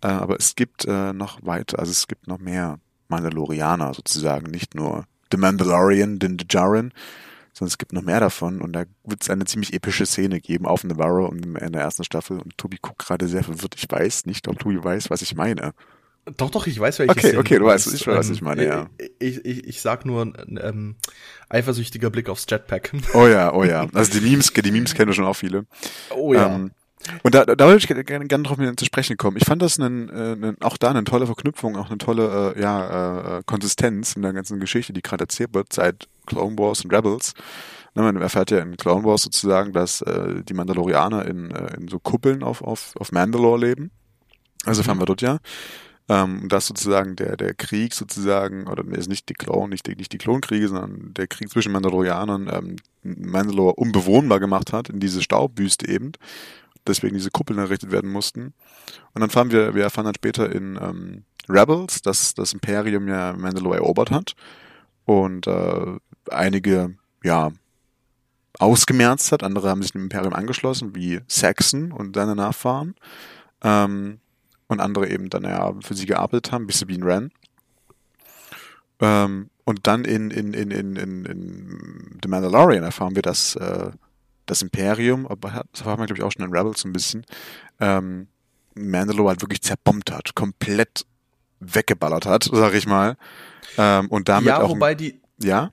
Speaker 2: äh, aber es gibt äh, noch weiter, also es gibt noch mehr Mandalorianer sozusagen, nicht nur The Mandalorian, den Djarin, sondern es gibt noch mehr davon. Und da wird es eine ziemlich epische Szene geben auf Navarro in der ersten Staffel. Und Tobi guckt gerade sehr verwirrt, ich weiß nicht, ob Tobi weiß, was ich meine.
Speaker 1: Doch, doch, ich weiß, welche
Speaker 2: Okay, okay, du weißt, ich weiß, was ich meine, ja.
Speaker 1: Ich, ich, ich sag nur, ähm, eifersüchtiger Blick aufs Jetpack.
Speaker 2: Oh ja, oh ja. Also die Memes, die Memes kennen schon auch viele.
Speaker 1: Oh ja. Ähm,
Speaker 2: und da, da würde ich gerne, gerne drauf zu sprechen kommen. Ich fand das einen, äh, einen, auch da eine tolle Verknüpfung, auch eine tolle äh, ja, äh, Konsistenz in der ganzen Geschichte, die gerade erzählt wird seit Clone Wars und Rebels. Ne, man erfährt ja in Clone Wars sozusagen, dass äh, die Mandalorianer in, äh, in so Kuppeln auf, auf, auf Mandalore leben. Also fahren wir dort ja. Ähm, dass sozusagen der, der Krieg sozusagen, oder ist nicht die Klon, nicht die, nicht die Klonkriege, sondern der Krieg zwischen Mandalorianern ähm, Mandalore unbewohnbar gemacht hat, in diese Staubwüste eben. Deswegen diese Kuppeln errichtet werden mussten. Und dann fahren wir, wir erfahren dann später in ähm, Rebels, dass das Imperium ja Mandalore erobert hat und äh, einige, ja, ausgemerzt hat. Andere haben sich dem Imperium angeschlossen, wie Saxon und seine Nachfahren. Ähm, und andere eben dann ja für sie gearbeitet haben, wie Sabine Wren. Ähm, und dann in, in, in, in, in, in The Mandalorian erfahren wir, dass äh, das Imperium, aber das erfahren wir, glaube ich, auch schon in Rebels ein bisschen, ähm, Mandalore halt wirklich zerbombt hat, komplett weggeballert hat, sag ich mal. Ähm, und damit
Speaker 1: ja,
Speaker 2: auch.
Speaker 1: wobei die,
Speaker 2: ja?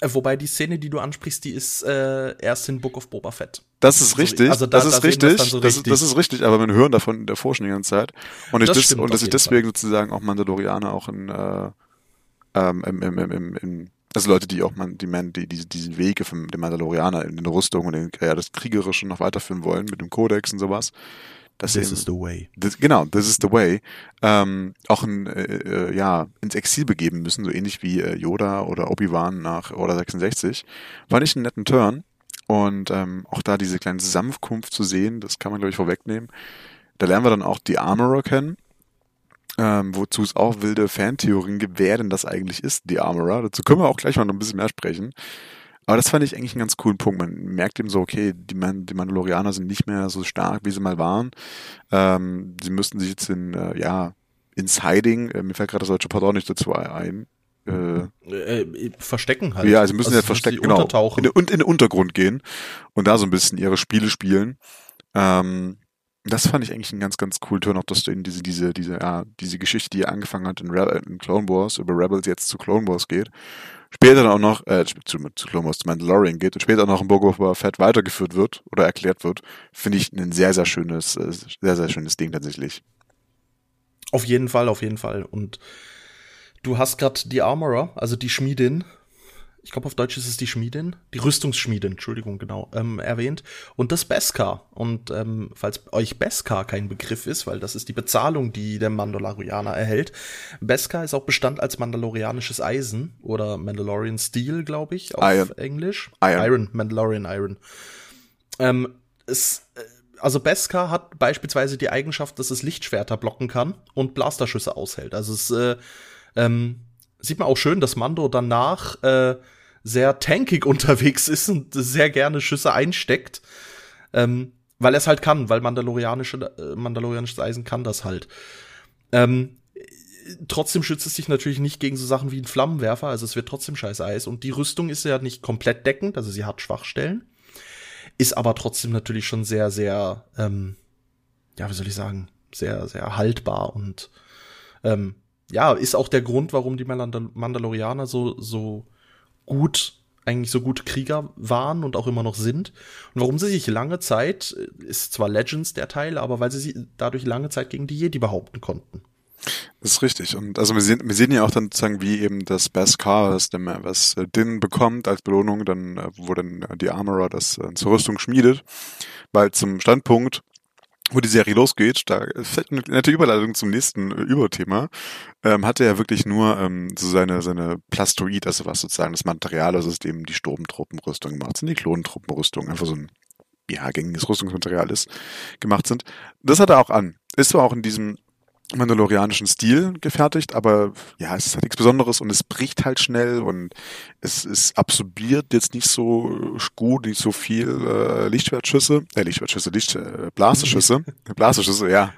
Speaker 1: Äh, wobei die Szene, die du ansprichst, die ist äh, erst in Book of Boba Fett.
Speaker 2: Das ist richtig. Also da, das ist da richtig. So das, richtig. Das, ist richtig. Aber wir hören davon davor schon die ganze Zeit. Und, ich das, und dass ich deswegen Fall. sozusagen auch Mandalorianer auch in, äh, ähm, im, im, im, im, also Leute, die auch man, die, man, die, die diese Wege von dem Mandalorianer in den Rüstung und den, ja, das Kriegerische noch weiterführen wollen mit dem Kodex und sowas.
Speaker 1: Das this is the way.
Speaker 2: Das, genau, this is the way. Ähm, auch in, äh, äh, ja, ins Exil begeben müssen, so ähnlich wie äh, Yoda oder Obi-Wan nach Order 66. Fand ich einen netten Turn. Und ähm, auch da diese kleine Zusammenkunft zu sehen, das kann man, glaube ich, vorwegnehmen. Da lernen wir dann auch die Armorer kennen, ähm, wozu es auch wilde Fantheorien gibt, wer denn das eigentlich ist, die Armorer. Dazu können wir auch gleich mal noch ein bisschen mehr sprechen. Aber das fand ich eigentlich einen ganz coolen Punkt. Man merkt eben so, okay, die, Man die Mandalorianer sind nicht mehr so stark, wie sie mal waren. Ähm, sie müssten sich jetzt in, äh, ja, ins Hiding, äh, mir fällt gerade das deutsche Pardon nicht dazu ein,
Speaker 1: äh, äh, verstecken halt.
Speaker 2: Ja, sie müssen also jetzt verstecken, genau.
Speaker 1: Untertauchen.
Speaker 2: In, und in den Untergrund gehen und da so ein bisschen ihre Spiele spielen. Ähm, das fand ich eigentlich einen ganz, ganz coolen Turn, auch dass du in diese, diese, diese, ja, diese Geschichte, die angefangen hat in, Re in Clone Wars, über Rebels jetzt zu Clone Wars geht später auch noch, äh, zu, zu Clone zu Mandalorian geht und später auch noch in Boba Fett weitergeführt wird oder erklärt wird, finde ich ein sehr, sehr schönes, äh, sehr, sehr schönes Ding tatsächlich.
Speaker 1: Auf jeden Fall, auf jeden Fall. Und du hast gerade die Armorer, also die Schmiedin, ich glaube auf Deutsch ist es die Schmiedin, die Rüstungsschmiedin, Entschuldigung, genau, ähm, erwähnt. Und das Beskar. Und ähm, falls euch Beskar kein Begriff ist, weil das ist die Bezahlung, die der Mandalorianer erhält. Beskar ist auch Bestand als mandalorianisches Eisen oder Mandalorian Steel, glaube ich, auf Iron. Englisch.
Speaker 2: Iron.
Speaker 1: Iron, Mandalorian Iron. Ähm, es, äh, also Beskar hat beispielsweise die Eigenschaft, dass es Lichtschwerter blocken kann und Blasterschüsse aushält. Also es äh, ähm, sieht man auch schön, dass Mando danach äh, sehr tankig unterwegs ist und sehr gerne Schüsse einsteckt. Ähm, weil er es halt kann, weil mandalorianische, äh, mandalorianisches Eisen kann das halt. Ähm, trotzdem schützt es sich natürlich nicht gegen so Sachen wie ein Flammenwerfer, also es wird trotzdem scheiß Eis. Und die Rüstung ist ja nicht komplett deckend, also sie hat Schwachstellen. Ist aber trotzdem natürlich schon sehr, sehr, ähm, ja, wie soll ich sagen, sehr, sehr haltbar und ähm, ja, ist auch der Grund, warum die Mandalorianer so, so gut, eigentlich so gute Krieger waren und auch immer noch sind. Und warum sie sich lange Zeit, ist zwar Legends der Teil, aber weil sie sich dadurch lange Zeit gegen die Jedi behaupten konnten.
Speaker 2: Das ist richtig. Und also wir sehen, wir sehen ja auch dann sozusagen, wie eben das Best Car, was, was äh, Din bekommt als Belohnung, dann, äh, wo dann die Armorer das äh, zur Rüstung schmiedet. Weil zum Standpunkt, wo die Serie losgeht, da fällt eine nette Überleitung zum nächsten äh, Überthema, ähm, hat er wirklich nur ähm, so seine, seine Plastoid, also was sozusagen das Material, also ist eben die Sturmtruppenrüstung gemacht sind, die Klonentruppenrüstung, einfach so ein ja, gängiges Rüstungsmaterial ist, gemacht sind. Das hat er auch an. Ist zwar auch in diesem mandalorianischen Stil gefertigt, aber ja, es ist halt nichts Besonderes und es bricht halt schnell und es, es absorbiert jetzt nicht so gut, nicht so viel äh, Lichtschwertschüsse, äh, Lichtschwertschüsse, Licht, äh, Blaseschüsse, Blaseschüsse, ja.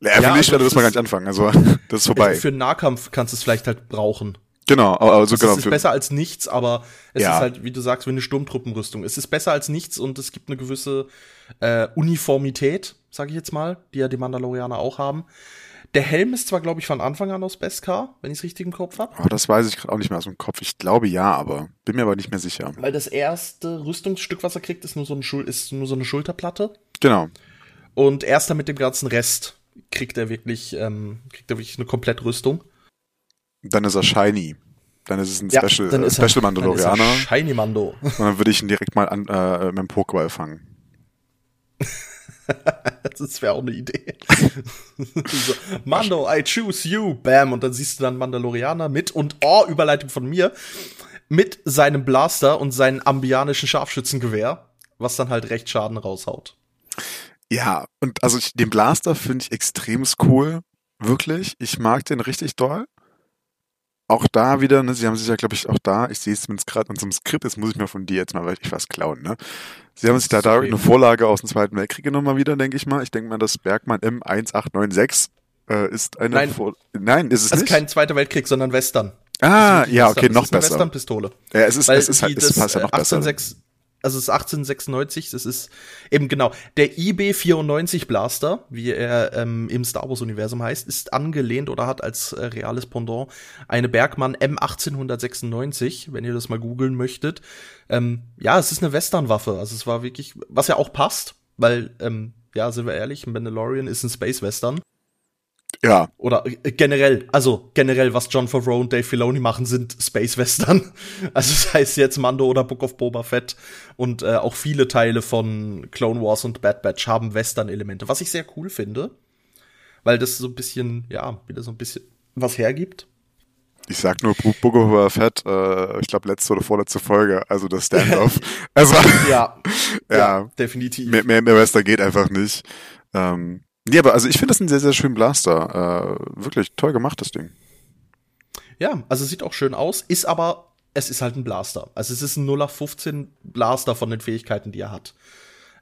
Speaker 2: Ja, für Lichtschwert muss man gar nicht anfangen, also das ist vorbei.
Speaker 1: Für Nahkampf kannst du es vielleicht halt brauchen.
Speaker 2: Genau, also genau.
Speaker 1: Es ist besser als nichts, aber es ja. ist halt, wie du sagst, wie eine Sturmtruppenrüstung. Es ist besser als nichts und es gibt eine gewisse äh, Uniformität, sage ich jetzt mal, die ja die Mandalorianer auch haben. Der Helm ist zwar, glaube ich, von Anfang an aus Beskar, wenn ich es richtig im Kopf habe.
Speaker 2: Oh, das weiß ich gerade auch nicht mehr aus dem Kopf. Ich glaube ja, aber bin mir aber nicht mehr sicher.
Speaker 1: Weil das erste Rüstungsstück, was er kriegt, ist nur so, ein Schul ist nur so eine Schulterplatte.
Speaker 2: Genau.
Speaker 1: Und erst dann mit dem ganzen Rest kriegt er wirklich, ähm, kriegt er wirklich eine Komplettrüstung.
Speaker 2: Dann ist er shiny. Dann ist es ein ja, Special, äh, Special Mandalorianer. Dann
Speaker 1: ist er shiny Mando.
Speaker 2: Und dann würde ich ihn direkt mal an, äh, mit dem Pokéball fangen.
Speaker 1: das wäre auch eine Idee. so, Mando, I choose you, bam. Und dann siehst du dann Mandalorianer mit und oh, Überleitung von mir, mit seinem Blaster und seinem ambianischen Scharfschützengewehr, was dann halt recht Schaden raushaut.
Speaker 2: Ja, und also ich, den Blaster finde ich extrem cool. Wirklich. Ich mag den richtig doll auch da wieder, ne, sie haben sich ja, glaube ich, auch da, ich sehe es zumindest gerade in unserem Skript, jetzt muss ich mir von dir jetzt mal richtig was klauen, ne? Sie haben sich da, da eine Vorlage aus dem Zweiten Weltkrieg genommen mal wieder, denke ich mal. Ich denke mal, das Bergmann M1896 äh, ist eine
Speaker 1: Nein,
Speaker 2: Vor Nein ist es
Speaker 1: also
Speaker 2: nicht.
Speaker 1: kein Zweiter Weltkrieg, sondern Western.
Speaker 2: Ah, ja, okay, noch besser.
Speaker 1: Western-Pistole.
Speaker 2: Ja, es ist,
Speaker 1: Weil
Speaker 2: es ist halt, es
Speaker 1: das,
Speaker 2: passt ja noch
Speaker 1: äh,
Speaker 2: besser.
Speaker 1: 1806 also es ist 1896, das ist eben genau, der IB-94 Blaster, wie er ähm, im Star Wars-Universum heißt, ist angelehnt oder hat als äh, reales Pendant eine Bergmann M1896, wenn ihr das mal googeln möchtet. Ähm, ja, es ist eine Western-Waffe, also es war wirklich, was ja auch passt, weil, ähm, ja, sind wir ehrlich, Mandalorian ist ein Space-Western.
Speaker 2: Ja,
Speaker 1: Oder äh, generell, also generell, was John Favreau und Dave Filoni machen, sind Space Western. Also sei es jetzt Mando oder Book of Boba Fett und äh, auch viele Teile von Clone Wars und Bad Batch haben Western-Elemente, was ich sehr cool finde, weil das so ein bisschen, ja, wieder so ein bisschen was hergibt.
Speaker 2: ich sag nur Book of Boba Fett, äh, ich glaube letzte oder vorletzte Folge, also das Standoff. also,
Speaker 1: Ja,
Speaker 2: ja,
Speaker 1: definitiv.
Speaker 2: mehr, mehr der Western geht einfach nicht. Ähm, nee, aber also ich finde das einen sehr, sehr schönen Blaster. Äh, wirklich toll gemacht, das Ding.
Speaker 1: Ja, also sieht auch schön aus, ist aber, es ist halt ein Blaster. Also es ist ein 0815 Blaster von den Fähigkeiten, die er hat.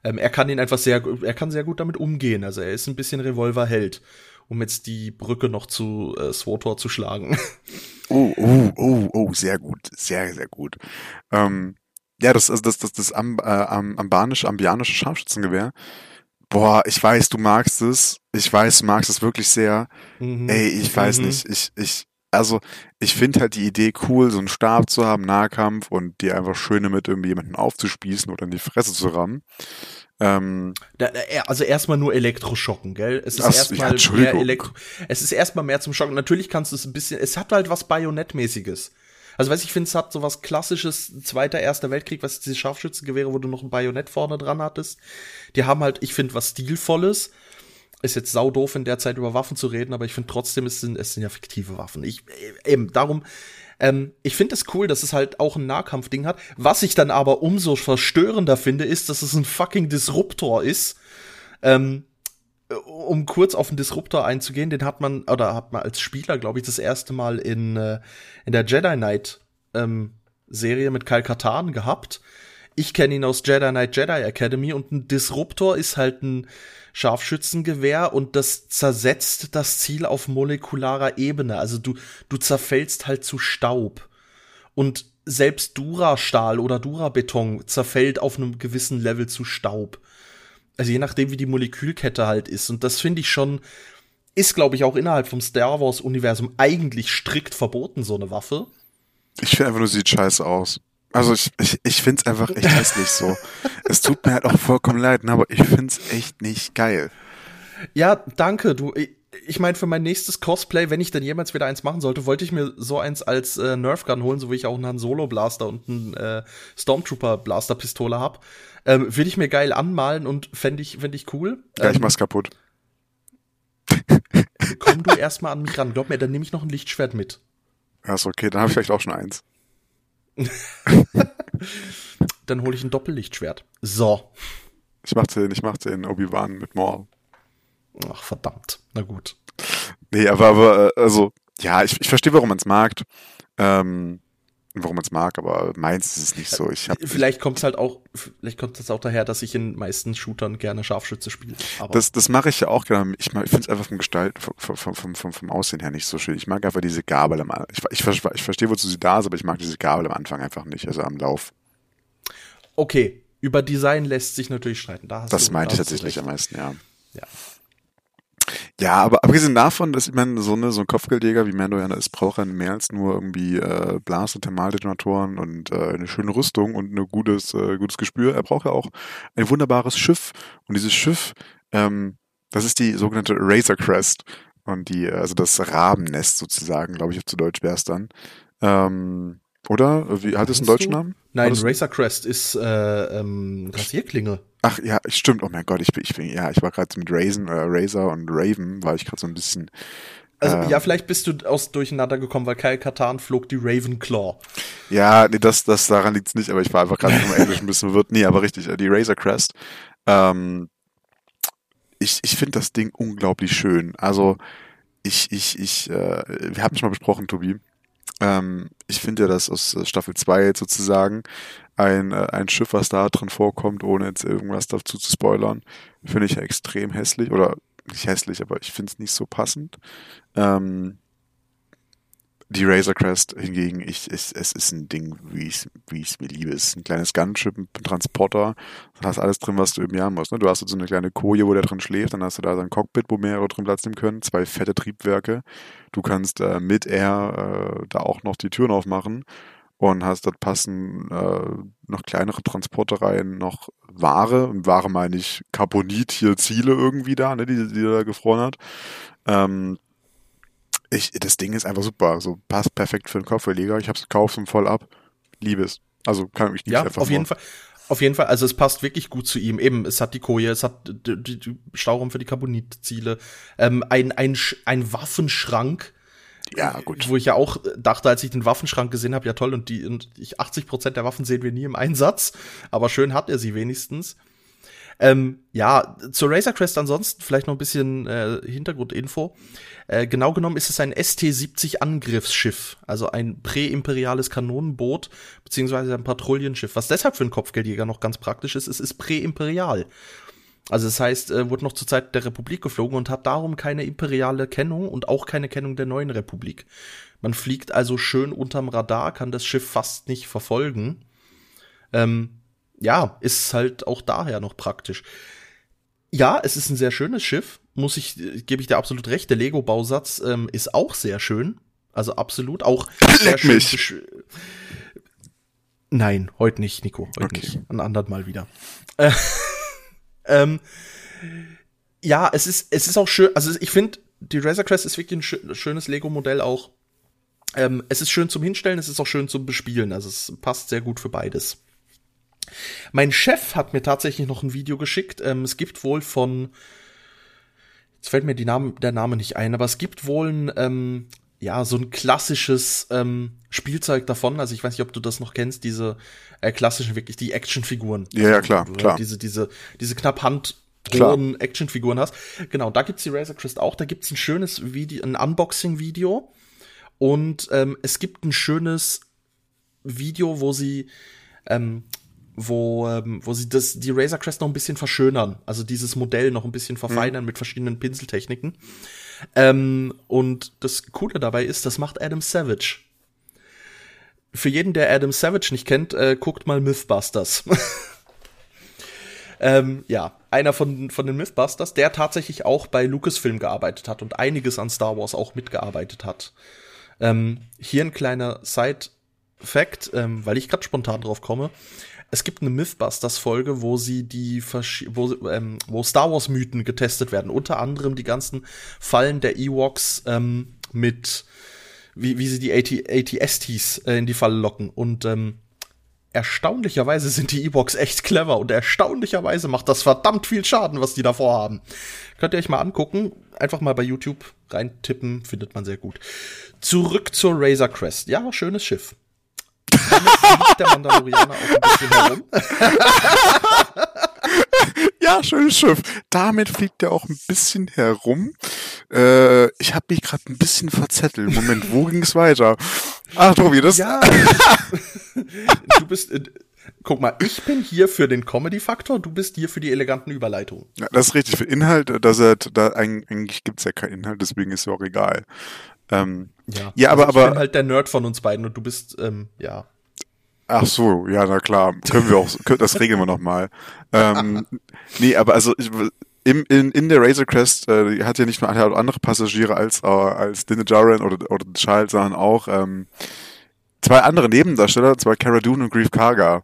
Speaker 1: Ähm, er kann ihn einfach sehr, er kann sehr gut damit umgehen. Also er ist ein bisschen Revolverheld, um jetzt die Brücke noch zu äh, Swotor zu schlagen.
Speaker 2: Oh, oh, oh, oh, sehr gut, sehr, sehr gut. Ähm, ja, das, also das, das, das am, äh, am, ambanische, ambianische Scharfschützengewehr. Boah, ich weiß, du magst es. Ich weiß, du magst es wirklich sehr.
Speaker 1: Mhm.
Speaker 2: Ey, ich weiß
Speaker 1: Mhm.
Speaker 2: nicht. Ich, ich, also, ich finde halt die Idee cool, so einen Stab zu haben, Nahkampf und dir einfach schön damit irgendwie jemanden aufzuspießen oder in die Fresse zu rammen. Ähm,
Speaker 1: also erstmal nur Elektroschocken, gell? Es ist
Speaker 2: so, ja,
Speaker 1: erstmal mehr. Elektro es ist erstmal mehr zum Schocken. Natürlich kannst du es ein bisschen, es hat halt was Bajonettmäßiges. Also weiß ich finde, es hat so was klassisches Zweiter, Erster Weltkrieg, was diese Scharfschützengewehre, wo du noch ein Bajonett vorne dran hattest. Die haben halt, ich finde, was Stilvolles. Ist jetzt sau doof in der Zeit über Waffen zu reden, aber ich finde trotzdem, es sind, es sind ja fiktive Waffen. Ich, äh, eben, darum, ähm, ich finde es cool, dass es halt auch ein Nahkampfding hat. Was ich dann aber umso verstörender finde, ist, dass es ein fucking Disruptor ist. Ähm, um kurz auf den Disruptor einzugehen, den hat man, oder hat man als Spieler, glaube ich, das erste Mal in, äh, in der Jedi Knight ähm, Serie mit Kyle Katarn gehabt. Ich kenne ihn aus Jedi Knight Jedi Academy und ein Disruptor ist halt ein Scharfschützengewehr und das zersetzt das Ziel auf molekularer Ebene. Also du, du zerfällst halt zu Staub. Und selbst Durastahl oder Durabeton zerfällt auf einem gewissen Level zu Staub. Also je nachdem, wie die Molekülkette halt ist. Und das finde ich schon, ist, glaube ich, auch innerhalb vom Star Wars-Universum eigentlich strikt verboten, so eine Waffe.
Speaker 2: ich finde einfach nur, sie sieht scheiße aus. Also ich, ich, ich finde es einfach echt hässlich so. Es tut mir halt auch vollkommen leid, ne, aber ich finde es echt nicht geil.
Speaker 1: Ja, danke, du. Ich- Ich meine, für mein nächstes Cosplay, wenn ich denn jemals wieder eins machen sollte, wollte ich mir so eins als äh, Nerf Gun holen, so wie ich auch einen Han Solo Blaster und einen äh, Stormtrooper Blaster Pistole hab. Ähm, Würde ich mir geil anmalen und fände ich, fänd ich cool.
Speaker 2: Ja, ich
Speaker 1: Ähm,
Speaker 2: mach's kaputt.
Speaker 1: komm du erstmal an mich ran. Glaub mir, dann nehme ich noch ein Lichtschwert mit.
Speaker 2: Ja, ist okay, dann habe ich vielleicht auch schon eins.
Speaker 1: Dann hole ich ein Doppellichtschwert. So.
Speaker 2: Ich mach den, ich mach den Obi-Wan mit Maul.
Speaker 1: Ach, verdammt. Na gut.
Speaker 2: Nee, aber, aber äh, also, ja, ich, ich verstehe, warum man es mag. Ähm, warum man es mag, aber meins ist es nicht so. Ich hab,
Speaker 1: Vielleicht kommt es halt auch, vielleicht kommt es auch daher, dass ich in meisten Shootern gerne Scharfschütze spiele.
Speaker 2: Das, das mache ich ja auch gerne. Ich, ich finde es einfach vom Gestalt, vom, vom, vom, vom, Aussehen her nicht so schön. Ich mag einfach diese Gabel am Anfang. Ich, ich, ich verstehe, wozu sie da ist, aber ich mag diese Gabel am Anfang einfach nicht, also am Lauf.
Speaker 1: okay, über Design lässt sich natürlich streiten. Da
Speaker 2: Das meinte ich tatsächlich am meisten, ja.
Speaker 1: Ja.
Speaker 2: Ja, aber abgesehen davon, dass ich meine, so, eine, so ein Kopfgeldjäger wie Mando ja ist, braucht er mehr als nur irgendwie äh, Blast- und Thermaldetonatoren und äh, eine schöne Rüstung und ein gutes, äh, gutes Gespür. Er braucht ja auch ein wunderbares Schiff. Und dieses Schiff, ähm, das ist die sogenannte Razor Crest. Und die, also das Rabennest sozusagen, glaube ich, auf zu Deutsch wäre es dann. Ähm, oder? Wie hat es einen deutschen
Speaker 1: du?
Speaker 2: Namen?
Speaker 1: Nein, Racer Crest ist äh, ähm, Rasierklinge.
Speaker 2: Ach ja, stimmt. Oh mein Gott, ich bin, ich bin, ja, ich war gerade mit Raisin, äh, Razor und Raven, war ich gerade so ein bisschen.
Speaker 1: Also
Speaker 2: Ähm.
Speaker 1: ja, vielleicht bist du aus Durcheinander gekommen, weil Kyle Katan flog die Ravenclaw.
Speaker 2: Ja, nee, das, das daran liegt's nicht, aber ich war einfach gerade vom Englisch ein bisschen verwirrt. Nee, aber richtig, äh, die Razor Crest. Ähm, ich ich finde das Ding unglaublich schön. Also ich, ich, ich, äh, wir hatten schon mal besprochen, Tobi. Ähm, ich finde ja, dass aus äh, Staffel 2 jetzt sozusagen ein, äh, ein Schiff, was da drin vorkommt, ohne jetzt irgendwas dazu zu spoilern, finde ich extrem hässlich. Oder nicht hässlich, aber ich finde es nicht so passend. Ähm, Die Razor Crest hingegen, ich, es, es ist ein Ding, wie ich wie es mir liebe. Es ist ein kleines Gunship, ein Transporter. Du hast alles drin, was du irgendwie haben musst. Ne? Du hast so eine kleine Koje, wo der drin schläft. Dann hast du da so ein Cockpit, wo mehrere drin Platz nehmen können. Zwei fette Triebwerke. Du kannst äh, mit Air äh, da auch noch die Türen aufmachen und hast dort passen äh, noch kleinere Transporter rein, noch Ware. Und Ware meine ich Carbonit, hier Ziele irgendwie da, ne, die, die er da gefroren hat. Ähm, ich, das Ding ist einfach super. So passt perfekt für den Kopfverleger. Ich habe es gekauft und voll ab. Liebe es. Also kann ich nicht
Speaker 1: ja, einfach auf jeden Fall. Auf jeden Fall, also es passt wirklich gut zu ihm. Eben, es hat die Koje, es hat die, die Stauraum für die Carbonitziele, ähm, ein, ein, ein Waffenschrank,
Speaker 2: ja, gut.
Speaker 1: Wo ich ja auch dachte, als ich den Waffenschrank gesehen habe, ja toll, und die und ich 80 Prozent der Waffen sehen wir nie im Einsatz, aber schön hat er sie wenigstens. Ähm, ja, zur Razor Crest ansonsten vielleicht noch ein bisschen äh, Hintergrundinfo. Äh, genau genommen ist es ein ST-70 Angriffsschiff, also ein präimperiales Kanonenboot beziehungsweise ein Patrouillenschiff. Was deshalb für einen Kopfgeldjäger noch ganz praktisch ist, es ist präimperial. Also das heißt, äh, wurde noch zur Zeit der Republik geflogen und hat darum keine imperiale Kennung und auch keine Kennung der neuen Republik. Man fliegt also schön unterm Radar, kann das Schiff fast nicht verfolgen. Ähm, ja, ist halt auch daher noch praktisch. Ja, es ist ein sehr schönes Schiff, muss ich, gebe ich dir absolut recht. Der Lego-Bausatz ähm, ist auch sehr schön. Also absolut auch sehr schön. Nein, heute nicht, Nico. Heute okay. nicht. Ein anderen Mal wieder. Äh, ähm, ja, es ist, es ist auch schön, also ich finde, die Razor Crest ist wirklich ein schönes Lego-Modell auch. Ähm, es ist schön zum Hinstellen, es ist auch schön zum Bespielen, also es passt sehr gut für beides. Mein Chef hat mir tatsächlich noch ein Video geschickt. Ähm, es gibt wohl von, jetzt fällt mir die Name, der Name nicht ein, aber es gibt wohl ein, ähm, ja, so ein klassisches ähm, Spielzeug davon. Also ich weiß nicht, ob du das noch kennst, diese äh, klassischen, wirklich die Actionfiguren.
Speaker 2: Ja, ja, klar,
Speaker 1: Oder
Speaker 2: klar.
Speaker 1: Diese, diese, diese knapp Hand hohen Actionfiguren hast. Genau, da gibt's die Razor Crest auch. Da gibt's ein schönes Video, ein Unboxing-Video. Und ähm, es gibt ein schönes Video, wo sie ähm, wo, ähm, wo sie das, die Razor Crest noch ein bisschen verschönern, also dieses Modell noch ein bisschen verfeinern mhm. mit verschiedenen Pinseltechniken. Ähm, und das Coole dabei ist, das macht Adam Savage. Für jeden, der Adam Savage nicht kennt, äh, guckt mal Mythbusters. ähm, ja, einer von, von den Mythbusters, der tatsächlich auch bei Lucasfilm gearbeitet hat und einiges an Star Wars auch mitgearbeitet hat. Ähm, hier ein kleiner Side-Fact, ähm, weil ich gerade spontan drauf komme. Es gibt eine Mythbusters-Folge, wo sie die wo, ähm, wo Star Wars-Mythen getestet werden. Unter anderem die ganzen Fallen der Ewoks ähm, mit wie, wie sie die AT ATSTs äh, in die Falle locken. Und ähm, erstaunlicherweise sind die E-Box echt clever und erstaunlicherweise macht das verdammt viel Schaden, was die davor haben. Könnt ihr euch mal angucken. Einfach mal bei YouTube reintippen, findet man sehr gut. Zurück zur Razor Crest. Ja, schönes Schiff. Damit fliegt der Mandalorianer auch ein bisschen herum.
Speaker 2: ja, schönes Schiff. Damit fliegt er auch ein bisschen herum. Äh, ich habe mich gerade ein bisschen verzettelt. Moment, wo ging es weiter? Ach, Tobi, das.
Speaker 1: Ja. du bist. Äh, guck mal, ich bin hier für den Comedy-Faktor, du bist hier für die eleganten Überleitungen.
Speaker 2: Ja, das ist richtig. Für Inhalt, dass er, da eigentlich gibt's ja keinen Inhalt, deswegen ist ja auch egal. Ähm,
Speaker 1: ja, ja also aber, ich aber. bin halt der Nerd von uns beiden und du bist, ähm, ja.
Speaker 2: Ach so, ja, na klar. Können wir auch, das regeln wir nochmal. Ähm, nee, aber also, ich, im, in, in der Razor Crest äh, hat ja nicht nur andere Passagiere als, äh, als Din Djarin oder, oder Child, sondern auch ähm, zwei andere Nebendarsteller, zwei Cara Dune und Grief Karga.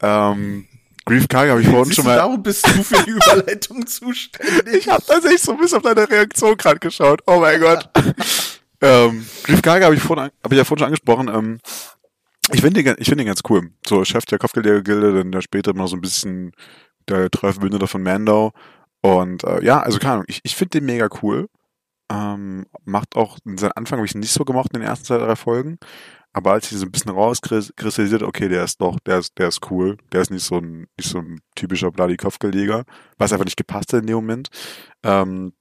Speaker 2: Ähm, Grief Karga habe ich vorhin schon mal.
Speaker 1: Darum bist du für die Überleitung zuständig.
Speaker 2: ich habe tatsächlich so ein bisschen auf deine Reaktion gerade geschaut. Oh mein Gott. ähm, Grief Karga habe ich vorhin, habe ich ja vorhin schon angesprochen. Ähm, ich finde den, ich finde den ganz cool. So Chef der Kopfgeldjäger-Gilde, dann der später immer so ein bisschen der Treuebündeter von Mando. Und äh, ja, also keine Ahnung, ich, ich finde den mega cool. Ähm, macht auch, in seinem Anfang habe ich nicht so gemacht in den ersten zwei, drei Folgen. Aber als ich so ein bisschen rauskristallisiert, okay, der ist doch, der ist, der ist cool. Der ist nicht so ein, nicht so ein typischer Bloody Kopfgeldjäger, was einfach nicht gepasst hat in dem Moment. Ähm,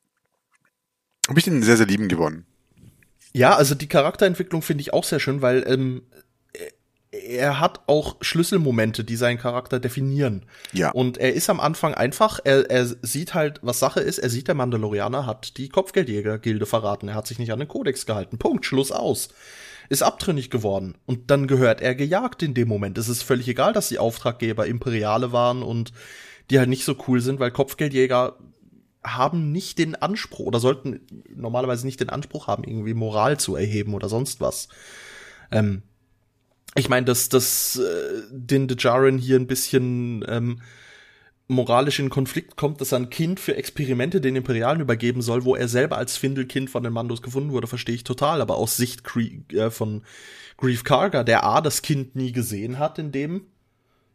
Speaker 2: habe ich den sehr, sehr lieben gewonnen.
Speaker 1: Ja, also die Charakterentwicklung finde ich auch sehr schön, weil ähm, er hat auch Schlüsselmomente, die seinen Charakter definieren.
Speaker 2: Ja.
Speaker 1: Und er ist am Anfang einfach, er, er sieht halt, was Sache ist, er sieht, der Mandalorianer hat die Kopfgeldjäger-Gilde verraten. Er hat sich nicht an den Kodex gehalten. Punkt, Schluss aus. ist abtrünnig geworden. Und dann gehört er gejagt in dem Moment. Es ist völlig egal, dass die Auftraggeber Imperiale waren und die halt nicht so cool sind, weil Kopfgeldjäger haben nicht den Anspruch oder sollten normalerweise nicht den Anspruch haben, irgendwie Moral zu erheben oder sonst was. Ähm, ich meine, dass, dass äh, den Dejarin hier ein bisschen ähm, moralisch in Konflikt kommt, dass er ein Kind für Experimente den Imperialen übergeben soll, wo er selber als Findelkind von den Mandos gefunden wurde, verstehe ich total. Aber aus Sicht Cre äh, von Grief Karga, der A, das Kind nie gesehen hat in dem,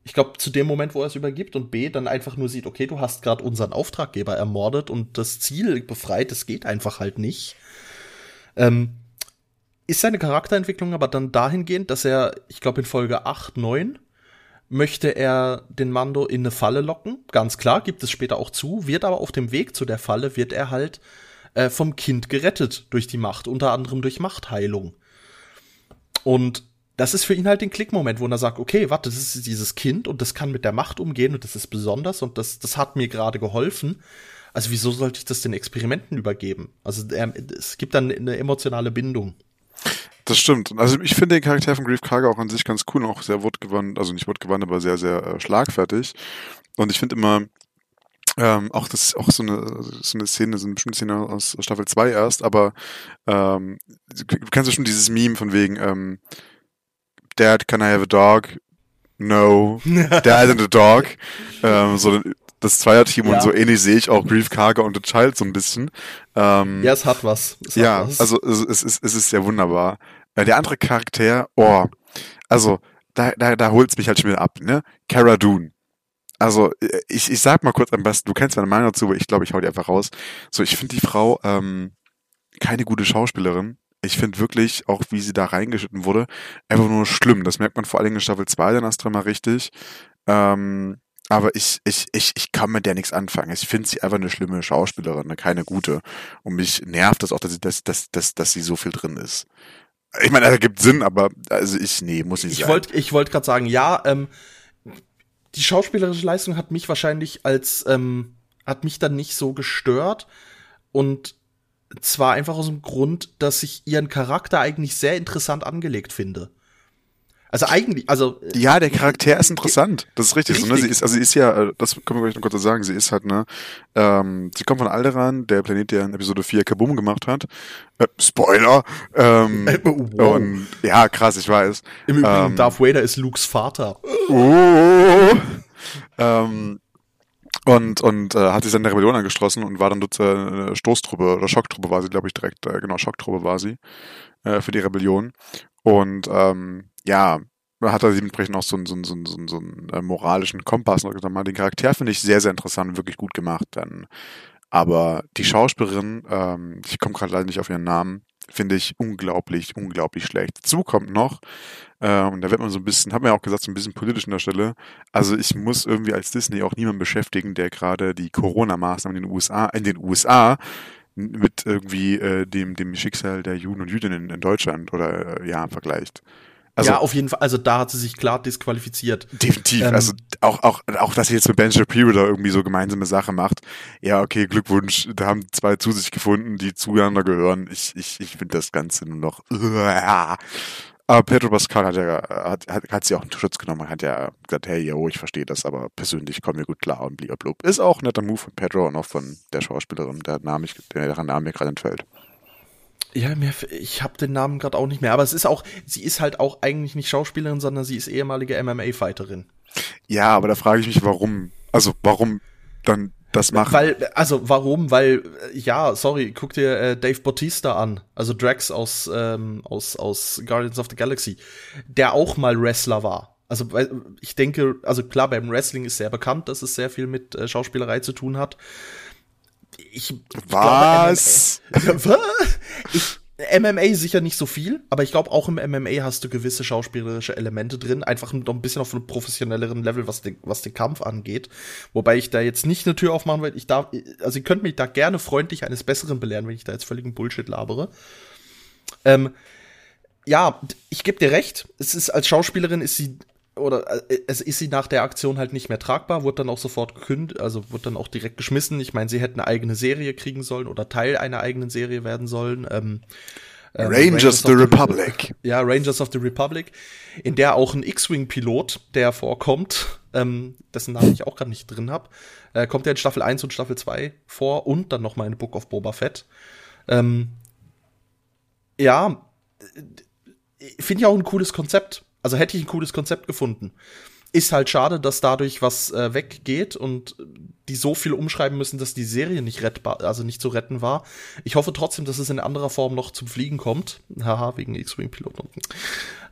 Speaker 1: ich glaube, zu dem Moment, wo er es übergibt und B, dann einfach nur sieht, okay, du hast gerade unseren Auftraggeber ermordet und das Ziel befreit, das geht einfach halt nicht. Ähm, ist seine Charakterentwicklung aber dann dahingehend, dass er, ich glaube, in Folge 8, 9 möchte er den Mando in eine Falle locken. Ganz klar, gibt es später auch zu, wird aber auf dem Weg zu der Falle, wird er halt äh, vom Kind gerettet durch die Macht, unter anderem durch Machtheilung. Und das ist für ihn halt den Klickmoment, wo er sagt, okay, warte, das ist dieses Kind und das kann mit der Macht umgehen und das ist besonders und das, das hat mir gerade geholfen. Also wieso sollte ich das den Experimenten übergeben? Also er, es gibt dann eine emotionale Bindung.
Speaker 2: Das stimmt. Also ich finde den Charakter von Grief Karga auch an sich ganz cool und auch sehr wortgewandt, also nicht wortgewandt, aber sehr, sehr äh, schlagfertig. Und ich finde immer, ähm, auch das auch so eine, so eine Szene, so eine bestimmte Szene aus Staffel 2 erst, aber ähm, du kennst ja schon dieses Meme von wegen, ähm, Dad, can I have a dog? No. Dad and a dog. ähm, so das Zweierteam ja. und so ähnlich sehe ich auch Grief Karga und The Child so ein bisschen.
Speaker 1: Ähm, ja, es hat was.
Speaker 2: Es ja, hat was. also es, es, es, es ist sehr wunderbar. Äh, der andere Charakter, oh, also da, da, da holt's mich halt schon wieder ab, ne? Cara Dune. Also äh, ich, ich sag mal kurz am besten, du kennst meine Meinung dazu, aber ich glaube, ich hau die einfach raus. So, ich finde die Frau ähm, keine gute Schauspielerin. Ich finde wirklich, auch wie sie da reingeschnitten wurde, einfach nur schlimm. Das merkt man vor allen Dingen in Staffel 2 dann erst mal richtig. Ähm, aber ich, ich, ich, ich kann mit der nichts anfangen. Ich finde sie einfach eine schlimme Schauspielerin, eine keine gute. Und mich nervt das auch, dass, sie, dass, dass, dass, dass sie so viel drin ist. Ich meine, das ergibt Sinn, aber also ich, nee, muss nicht
Speaker 1: ich sein. Wollt, ich wollte gerade sagen, ja, ähm, die schauspielerische Leistung hat mich wahrscheinlich als, ähm, hat mich dann nicht so gestört. Und zwar einfach aus dem Grund, dass ich ihren Charakter eigentlich sehr interessant angelegt finde. Also eigentlich, also
Speaker 2: äh, ja, der Charakter ist interessant. Das ist richtig. richtig. So, ne? Sie ist, also sie ist ja, äh, das können wir gleich noch kurz sagen. Sie ist halt ne, ähm, sie kommt von Alderan, der Planet, der in Episode 4 Kaboom gemacht hat. Äh, Spoiler. Ähm, äh, wow. Und ja, krass, ich weiß.
Speaker 1: Im Übrigen, ähm, Darth Vader ist Lukes Vater.
Speaker 2: Oh. ähm, und und äh, hat sich dann der Rebellion angeschlossen und war dann dort äh, Stoßtruppe oder Schocktruppe war sie, glaube ich, direkt. Äh, genau, Schocktruppe war sie äh, für die Rebellion. Und ähm, ja, hat er dementsprechend auch so einen, so einen, so einen, so einen, äh, moralischen Kompass. Und den Charakter finde ich sehr, sehr interessant und wirklich gut gemacht. Dann. Aber die Schauspielerin, ähm, ich komme gerade leider nicht auf ihren Namen, finde ich unglaublich, unglaublich schlecht. Dazu kommt noch, äh, und da wird man so ein bisschen, hat man ja auch gesagt, so ein bisschen politisch an der Stelle. Also ich muss irgendwie als Disney auch niemanden beschäftigen, der gerade die Corona-Maßnahmen in den USA, in den USA mit irgendwie äh, dem, dem Schicksal der Juden und Jüdinnen in Deutschland oder äh, ja vergleicht.
Speaker 1: Also, ja, auf jeden Fall. Also da hat sie sich klar disqualifiziert.
Speaker 2: Definitiv. Ähm, also auch, auch, auch, dass sie jetzt mit Ben Shapiro da irgendwie so gemeinsame Sache macht. Ja, okay, Glückwunsch. Da haben zwei zu sich gefunden, die zueinander gehören. Ich, ich, ich finde das Ganze nur noch. Aber Pedro Pascal hat ja, hat, hat, hat sie auch einen Schutz genommen, hat ja gesagt, hey, yo, ich verstehe das, aber persönlich kommen wir gut klar und blub. Ist auch ein netter Move von Pedro und auch von der Schauspielerin, der Name, deren Name mir gerade entfällt.
Speaker 1: Ja, mir, ich habe den Namen gerade auch nicht mehr, aber es ist auch, sie ist halt auch eigentlich nicht Schauspielerin, sondern sie ist ehemalige MMA-Fighterin.
Speaker 2: Ja, aber da frage ich mich, warum? Also, warum dann das machen?
Speaker 1: Weil, also, warum? Weil, ja, sorry, guck dir äh, Dave Bautista an, also Drax aus, ähm, aus, aus Guardians of the Galaxy, der auch mal Wrestler war. Also, ich denke, also klar, beim Wrestling ist sehr bekannt, dass es sehr viel mit äh, Schauspielerei zu tun hat ich
Speaker 2: Was?
Speaker 1: Glaube, ich, MMA sicher nicht so viel, aber ich glaube auch im MMA hast du gewisse schauspielerische Elemente drin, einfach noch ein bisschen auf einem professionelleren Level, was den, was den Kampf angeht. Wobei ich da jetzt nicht eine Tür aufmachen will. Ich darf, also ihr könnt mich da gerne freundlich eines Besseren belehren, wenn ich da jetzt völligen Bullshit labere. Ähm, ja, ich gebe dir recht. Es ist als Schauspielerin ist sie oder äh, es ist sie nach der Aktion halt nicht mehr tragbar, wurde dann auch sofort gekündigt, also wurde dann auch direkt geschmissen. Ich meine, sie hätten eine eigene Serie kriegen sollen oder Teil einer eigenen Serie werden sollen. Ähm,
Speaker 2: Ähm, Rangers, Rangers of the Republic.
Speaker 1: The, ja, Rangers of the Republic, in der auch ein X-Wing-Pilot, der vorkommt, ähm, dessen Namen ich auch gerade nicht drin habe, äh, kommt ja in Staffel 1 und Staffel 2 vor und dann noch mal in Book of Boba Fett. Ähm, ja, finde ich auch ein cooles Konzept. Also hätte ich ein cooles Konzept gefunden. Ist halt schade, dass dadurch was äh, weggeht und die so viel umschreiben müssen, dass die Serie nicht rettbar, also nicht zu retten war. Ich hoffe trotzdem, dass es in anderer Form noch zum Fliegen kommt. Haha, wegen X-Wing-Piloten.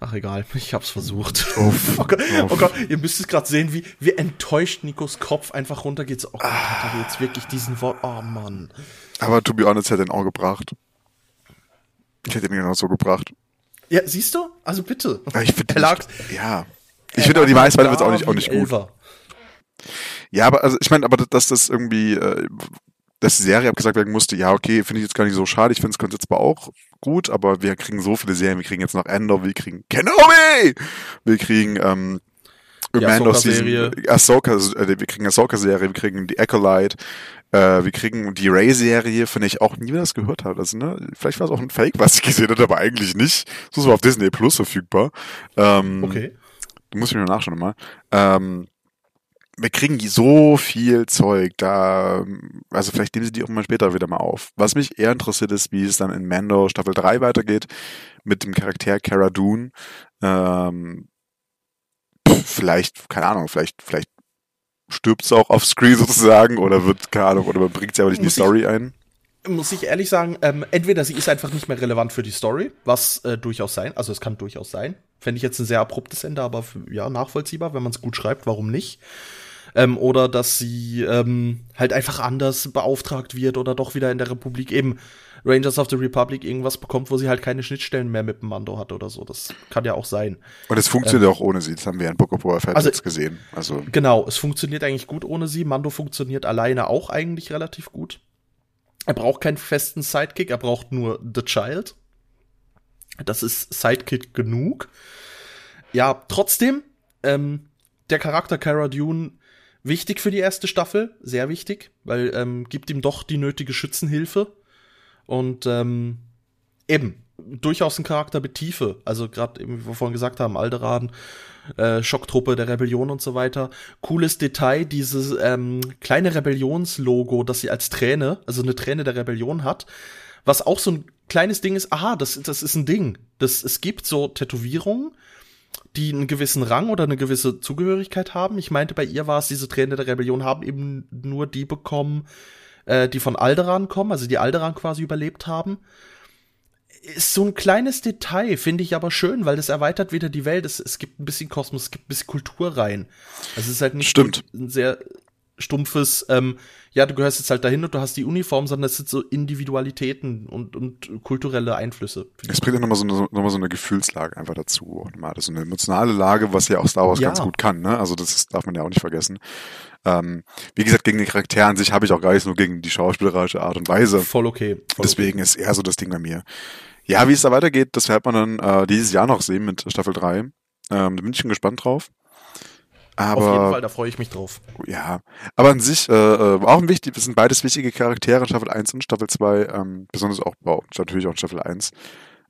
Speaker 1: Ach egal, ich hab's versucht. Uff, oh, Gott, oh Gott, ihr müsst es gerade sehen, wie, wie enttäuscht Nikos Kopf einfach runtergeht. Oh Gott, hat er jetzt wirklich diesen Wort. Oh Mann.
Speaker 2: Aber to be honest, hätte ihn auch gebracht. Ich hätte ihn genau so gebracht.
Speaker 1: Ja, siehst du? Also bitte.
Speaker 2: Ja, ich finde, ja. Ich finde aber die meisten wird es auch nicht, auch nicht gut. Ja, aber also ich meine, aber dass das irgendwie, äh, dass die Serie abgesagt werden musste, ja, okay, finde ich jetzt gar nicht so schade. Ich finde es zwar auch gut, aber wir kriegen so viele Serien. Wir kriegen jetzt noch Endor, wir kriegen Kenobi! Wir kriegen, ähm,
Speaker 1: die Ahsoka-Serie.
Speaker 2: Ahsoka, äh, wir kriegen Ahsoka-Serie, wir kriegen die Acolyte, äh, wir kriegen die Ray-Serie, von der ich auch nie das gehört habe. Also, ne, vielleicht war es auch ein Fake, was ich gesehen habe, aber eigentlich nicht. So ist auf Disney Plus verfügbar. Ähm,
Speaker 1: okay.
Speaker 2: Du musst mich nur nachschauen mal. Ähm, wir kriegen so viel Zeug, da, also vielleicht nehmen sie die auch mal später wieder mal auf. Was mich eher interessiert ist, wie es dann in Mando Staffel 3 weitergeht, mit dem Charakter Cara Dune. Ähm, vielleicht, keine Ahnung, vielleicht, vielleicht stirbt sie auch auf Screen sozusagen oder wird, keine Ahnung, oder man bringt sie aber nicht in die Story ein
Speaker 1: muss ich ehrlich sagen, ähm, entweder sie ist einfach nicht mehr relevant für die Story, was äh, durchaus sein, also es kann durchaus sein. Fände ich jetzt ein sehr abruptes Ende, aber ja, nachvollziehbar, wenn man es gut schreibt, warum nicht? Ähm, oder dass sie ähm, halt einfach anders beauftragt wird oder doch wieder in der Republik eben Rangers of the Republic irgendwas bekommt, wo sie halt keine Schnittstellen mehr mit dem Mando hat oder so. Das kann ja auch sein.
Speaker 2: Und es funktioniert ähm, auch ohne sie, das haben wir in Book of Fett also, jetzt gesehen.
Speaker 1: Also genau, es funktioniert eigentlich gut ohne sie. Mando funktioniert alleine auch eigentlich relativ gut. Er braucht keinen festen Sidekick, er braucht nur The Child. Das ist Sidekick genug. Ja, trotzdem, ähm, der Charakter Cara Dune wichtig für die erste Staffel, sehr wichtig, weil ähm, gibt ihm doch die nötige Schützenhilfe und ähm, eben durchaus ein Charakter mit Tiefe. Also gerade, wie wir vorhin gesagt haben, Alderan, äh, Schocktruppe der Rebellion und so weiter. Cooles Detail, dieses ähm, kleine Rebellionslogo, das sie als Träne, also eine Träne der Rebellion hat, was auch so ein kleines Ding ist, aha, das, das ist ein Ding. Das, es gibt so Tätowierungen, die einen gewissen Rang oder eine gewisse Zugehörigkeit haben. Ich meinte, bei ihr war es, diese Träne der Rebellion haben eben nur die bekommen, äh, die von Alderan kommen, also die Alderan quasi überlebt haben ist so ein kleines Detail, finde ich aber schön, weil das erweitert wieder die Welt. Es, es gibt ein bisschen Kosmos, es gibt ein bisschen Kultur rein. Es ist halt nicht
Speaker 2: Stimmt.
Speaker 1: ein sehr stumpfes, ähm, ja, du gehörst jetzt halt dahin und du hast die Uniform, sondern es sind so Individualitäten und, und kulturelle Einflüsse.
Speaker 2: Es bringt ja nochmal so, eine, noch so eine Gefühlslage einfach dazu. Mal. Das ist eine emotionale Lage, was ja auch Star Wars ja. ganz gut kann, ne? Also das darf man ja auch nicht vergessen. Ähm, wie gesagt, gegen den Charakter an sich habe ich auch gar nichts, nur gegen die schauspielerische Art und Weise.
Speaker 1: Voll okay.
Speaker 2: Voll Deswegen okay. ist eher so das Ding bei mir. Ja, wie es da weitergeht, das wird man dann äh, dieses Jahr noch sehen mit Staffel 3. Ähm, da bin ich schon gespannt drauf. Aber, Auf
Speaker 1: jeden Fall, da freue ich mich drauf.
Speaker 2: Ja, aber an sich äh, äh auch ein wichtig, das sind beides wichtige Charaktere in Staffel 1 und Staffel 2, ähm, besonders auch, wow, natürlich auch in Staffel 1.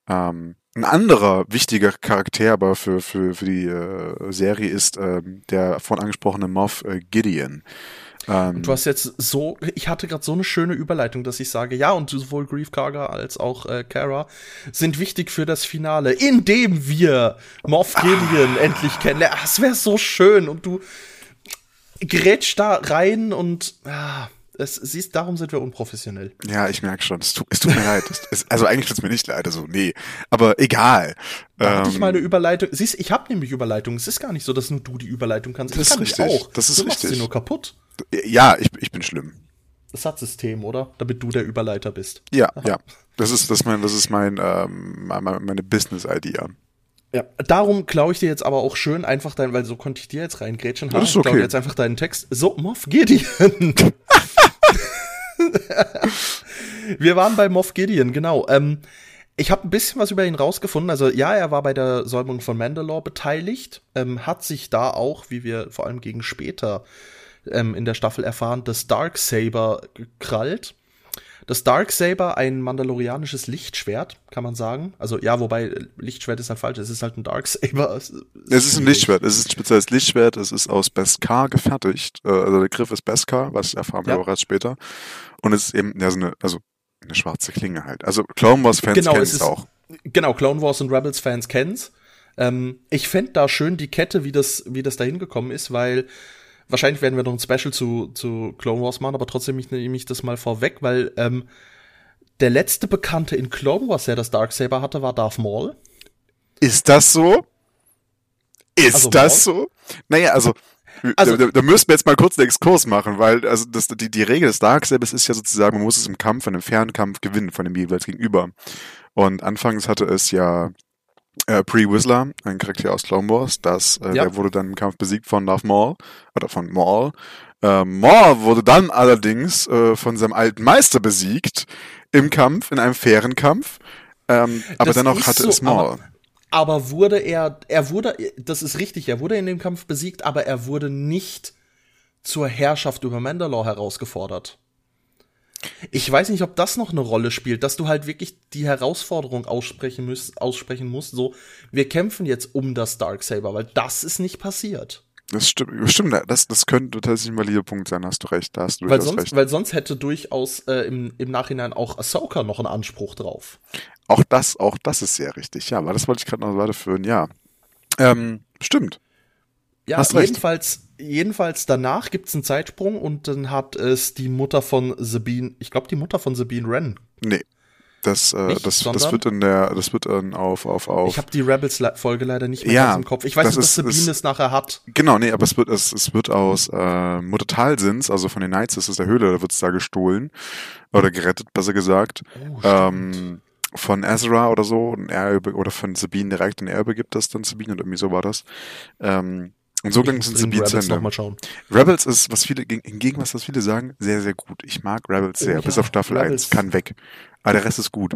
Speaker 2: Ähm, ein anderer wichtiger Charakter aber für, für, für die äh, Serie ist ähm, der von angesprochene Moff äh, Gideon.
Speaker 1: Ähm, du hast jetzt so, ich hatte gerade so eine schöne Überleitung, dass ich sage, ja, und sowohl Grief Karga als auch äh, Kara sind wichtig für das Finale, indem wir Moff Gideon ah. endlich kennenlernen. Das wäre so schön und du grätsch da rein und ah, es, siehst, darum sind wir unprofessionell.
Speaker 2: Ja, ich merke schon. Es, tu, es tut mir leid. Es, also eigentlich tut es mir nicht leid, also nee. Aber egal.
Speaker 1: Da ähm, hatte ich ähm, mal eine Überleitung. Siehst, ich habe nämlich Überleitung. Es ist gar nicht so, dass nur du die Überleitung kannst.
Speaker 2: Das
Speaker 1: ich kann
Speaker 2: ist richtig.
Speaker 1: auch.
Speaker 2: Das ist
Speaker 1: du
Speaker 2: richtig.
Speaker 1: Machst sie nur kaputt.
Speaker 2: Ja, ich, ich bin schlimm.
Speaker 1: Das Satzsystem, oder? Damit du der Überleiter bist.
Speaker 2: Ja, Aha. ja. Das ist, das ist mein, das ist mein, ähm, meine Business-Idea.
Speaker 1: Ja, darum klaue ich dir jetzt aber auch schön einfach dein, weil so konnte ich dir jetzt reingrätschen.
Speaker 2: Das ist okay. Ich
Speaker 1: klaue jetzt einfach deinen Text. So, Moff Gideon. Wir waren bei Moff Gideon, genau. Ähm, ich habe ein bisschen was über ihn rausgefunden. Also ja, er war bei der Säumung von Mandalore beteiligt, ähm, hat sich da auch, wie wir vor allem gegen später ähm, in der Staffel erfahren, das Darksaber gekrallt. das Darksaber ein mandalorianisches Lichtschwert, kann man sagen. Also ja, wobei Lichtschwert ist halt falsch, es ist halt ein Darksaber.
Speaker 2: Es ist, es ist ein Lichtschwert, es ist ein spezielles Lichtschwert, es ist aus Beskar gefertigt. Äh, also der Griff ist Beskar, was erfahren wir ja. erst später. Und es ist eben, ja, so eine, also eine schwarze Klinge halt. Also Clone Wars Fans
Speaker 1: genau,
Speaker 2: kennen es auch.
Speaker 1: Genau, Clone Wars und Rebels Fans kennen's. Ähm, ich fände da schön die Kette, wie das, wie das da hingekommen ist, weil wahrscheinlich werden wir noch ein Special zu, zu Clone Wars machen, aber trotzdem nehme ich das mal vorweg, weil ähm, der letzte Bekannte in Clone Wars, der das Darksaber hatte, war Darth Maul.
Speaker 2: Ist das so? Ist also das Maul? so? Naja, also, also da, da, müssten wir jetzt mal kurz einen Exkurs machen, weil also das, die, die Regel des Darksabers ist ja sozusagen, man muss es im Kampf, in einem Fernkampf gewinnen von dem jeweils gegenüber. Und anfangs hatte es ja äh, Pre Whistler, ein Charakter aus Clone Wars, das, äh, ja. der wurde dann im Kampf besiegt von Darth Maul, oder von Maul. Äh, Maul wurde dann allerdings äh, von seinem alten Meister besiegt im Kampf, in einem fairen Kampf. Ähm, aber dennoch hatte so, es Maul.
Speaker 1: Aber, aber wurde er, er wurde, das ist richtig, er wurde in dem Kampf besiegt, aber er wurde nicht zur Herrschaft über Mandalore herausgefordert. Ich weiß nicht, ob das noch eine Rolle spielt, dass du halt wirklich die Herausforderung aussprechen musst, aussprechen musst, so, wir kämpfen jetzt um das Darksaber, weil das ist nicht passiert.
Speaker 2: Das stimmt, stimmt das, das könnte tatsächlich ein valider Punkt sein, hast du recht, da hast du
Speaker 1: weil sonst,
Speaker 2: recht.
Speaker 1: Weil sonst hätte durchaus äh, im, im Nachhinein auch Ahsoka noch einen Anspruch drauf.
Speaker 2: Auch das, auch das ist sehr richtig, ja, aber das wollte ich gerade noch weiterführen, ja. Ähm, stimmt.
Speaker 1: Ja, Hast jedenfalls, recht. Jedenfalls danach gibt's einen Zeitsprung und dann hat es die Mutter von Sabine, ich glaube die Mutter von Sabine Wren.
Speaker 2: Nee. Das, äh, Nicht, das, das wird in der, das wird dann auf, auf, auf.
Speaker 1: Ich habe die Rebels-Folge leider nicht mehr ja, im Kopf. Ich weiß nicht, dass Sabine es nachher hat.
Speaker 2: Genau, nee, aber es wird, es, es wird aus äh, Mutter Talsins, also von den Knights, das ist der Höhle, da wird's da gestohlen. Oder gerettet, besser gesagt. Oh, ähm, von Ezra oder so, und er oder von Sabine direkt und er übergibt das dann Sabine und irgendwie so war das. Ähm, und so ging es in Sabine zu Ende. Rebels ist, was viele, hingegen, was das viele sagen, sehr, sehr gut. Ich mag Rebels sehr, oh, ja. bis auf Staffel Rebels. 1, kann weg. Aber der Rest ist gut.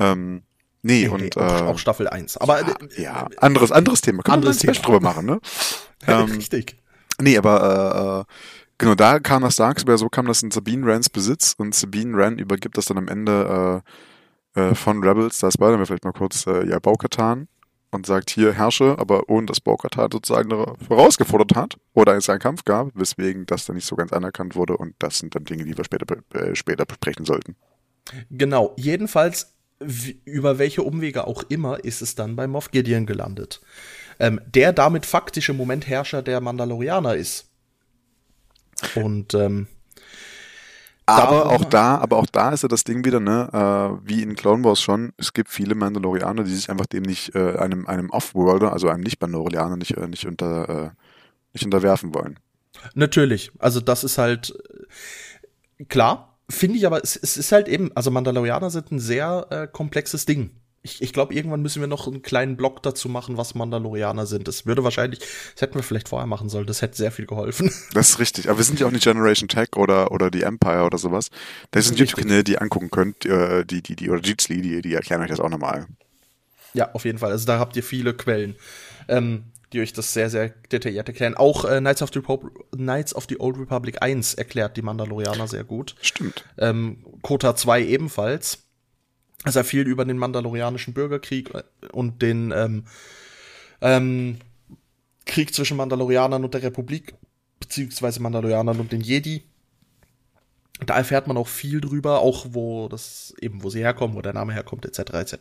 Speaker 2: Ähm, nee, nee und, nee,
Speaker 1: äh, auch Staffel 1. Aber,
Speaker 2: ja, äh, ja, anderes, anderes Thema. Können anderes wir ein Thema drüber machen, ne?
Speaker 1: ähm, Richtig.
Speaker 2: Nee, aber, äh, äh, genau, da kam das Darkspear, so kam das in Sabine Rans Besitz und Sabine Ran übergibt das dann am Ende, äh, äh, von Rebels, da spoilern wir vielleicht mal kurz, äh, ja, Baukatan und sagt, hier herrsche, aber ohne dass Bo-Katan sozusagen herausgefordert hat oder es einen Kampf gab, weswegen das dann nicht so ganz anerkannt wurde und das sind dann Dinge, die wir später, äh, später besprechen sollten.
Speaker 1: Genau, jedenfalls über welche Umwege auch immer ist es dann bei Moff Gideon gelandet, ähm, der damit faktisch im Moment Herrscher der Mandalorianer ist. Und ähm,
Speaker 2: aber auch da, aber auch da ist ja das Ding wieder, ne, äh, wie in Clone Wars schon, es gibt viele Mandalorianer, die sich einfach dem nicht, äh, einem, einem Off-Worlder, also einem Nicht-Mandalorianer nicht, äh, nicht unter, äh, nicht unterwerfen wollen.
Speaker 1: Natürlich. Also das ist halt äh, klar, finde ich aber, es, es ist halt eben, also Mandalorianer sind ein sehr äh, komplexes Ding ich, ich glaube, irgendwann müssen wir noch einen kleinen Blog dazu machen, was Mandalorianer sind. Das würde wahrscheinlich, das hätten wir vielleicht vorher machen sollen, das hätte sehr viel geholfen.
Speaker 2: Das ist richtig. Aber wir sind ja auch nicht Generation Tech oder, oder die Empire oder sowas. Das sind YouTube-Kanäle, die ihr angucken könnt, äh, die, die, die, oder Jeetsly, die, die erklären euch das auch nochmal.
Speaker 1: Ja, auf jeden Fall. Also da habt ihr viele Quellen, ähm, die euch das sehr, sehr detailliert erklären. Auch äh, Knights, of the Knights of the Old Republic 1 erklärt die Mandalorianer sehr gut.
Speaker 2: Stimmt.
Speaker 1: Ähm, Kota 2 ebenfalls sehr viel über den Mandalorianischen Bürgerkrieg und den ähm, ähm, Krieg zwischen Mandalorianern und der Republik, beziehungsweise Mandalorianern und den Jedi. Da erfährt man auch viel drüber, auch wo das eben, wo sie herkommen, wo der Name herkommt, etc. etc.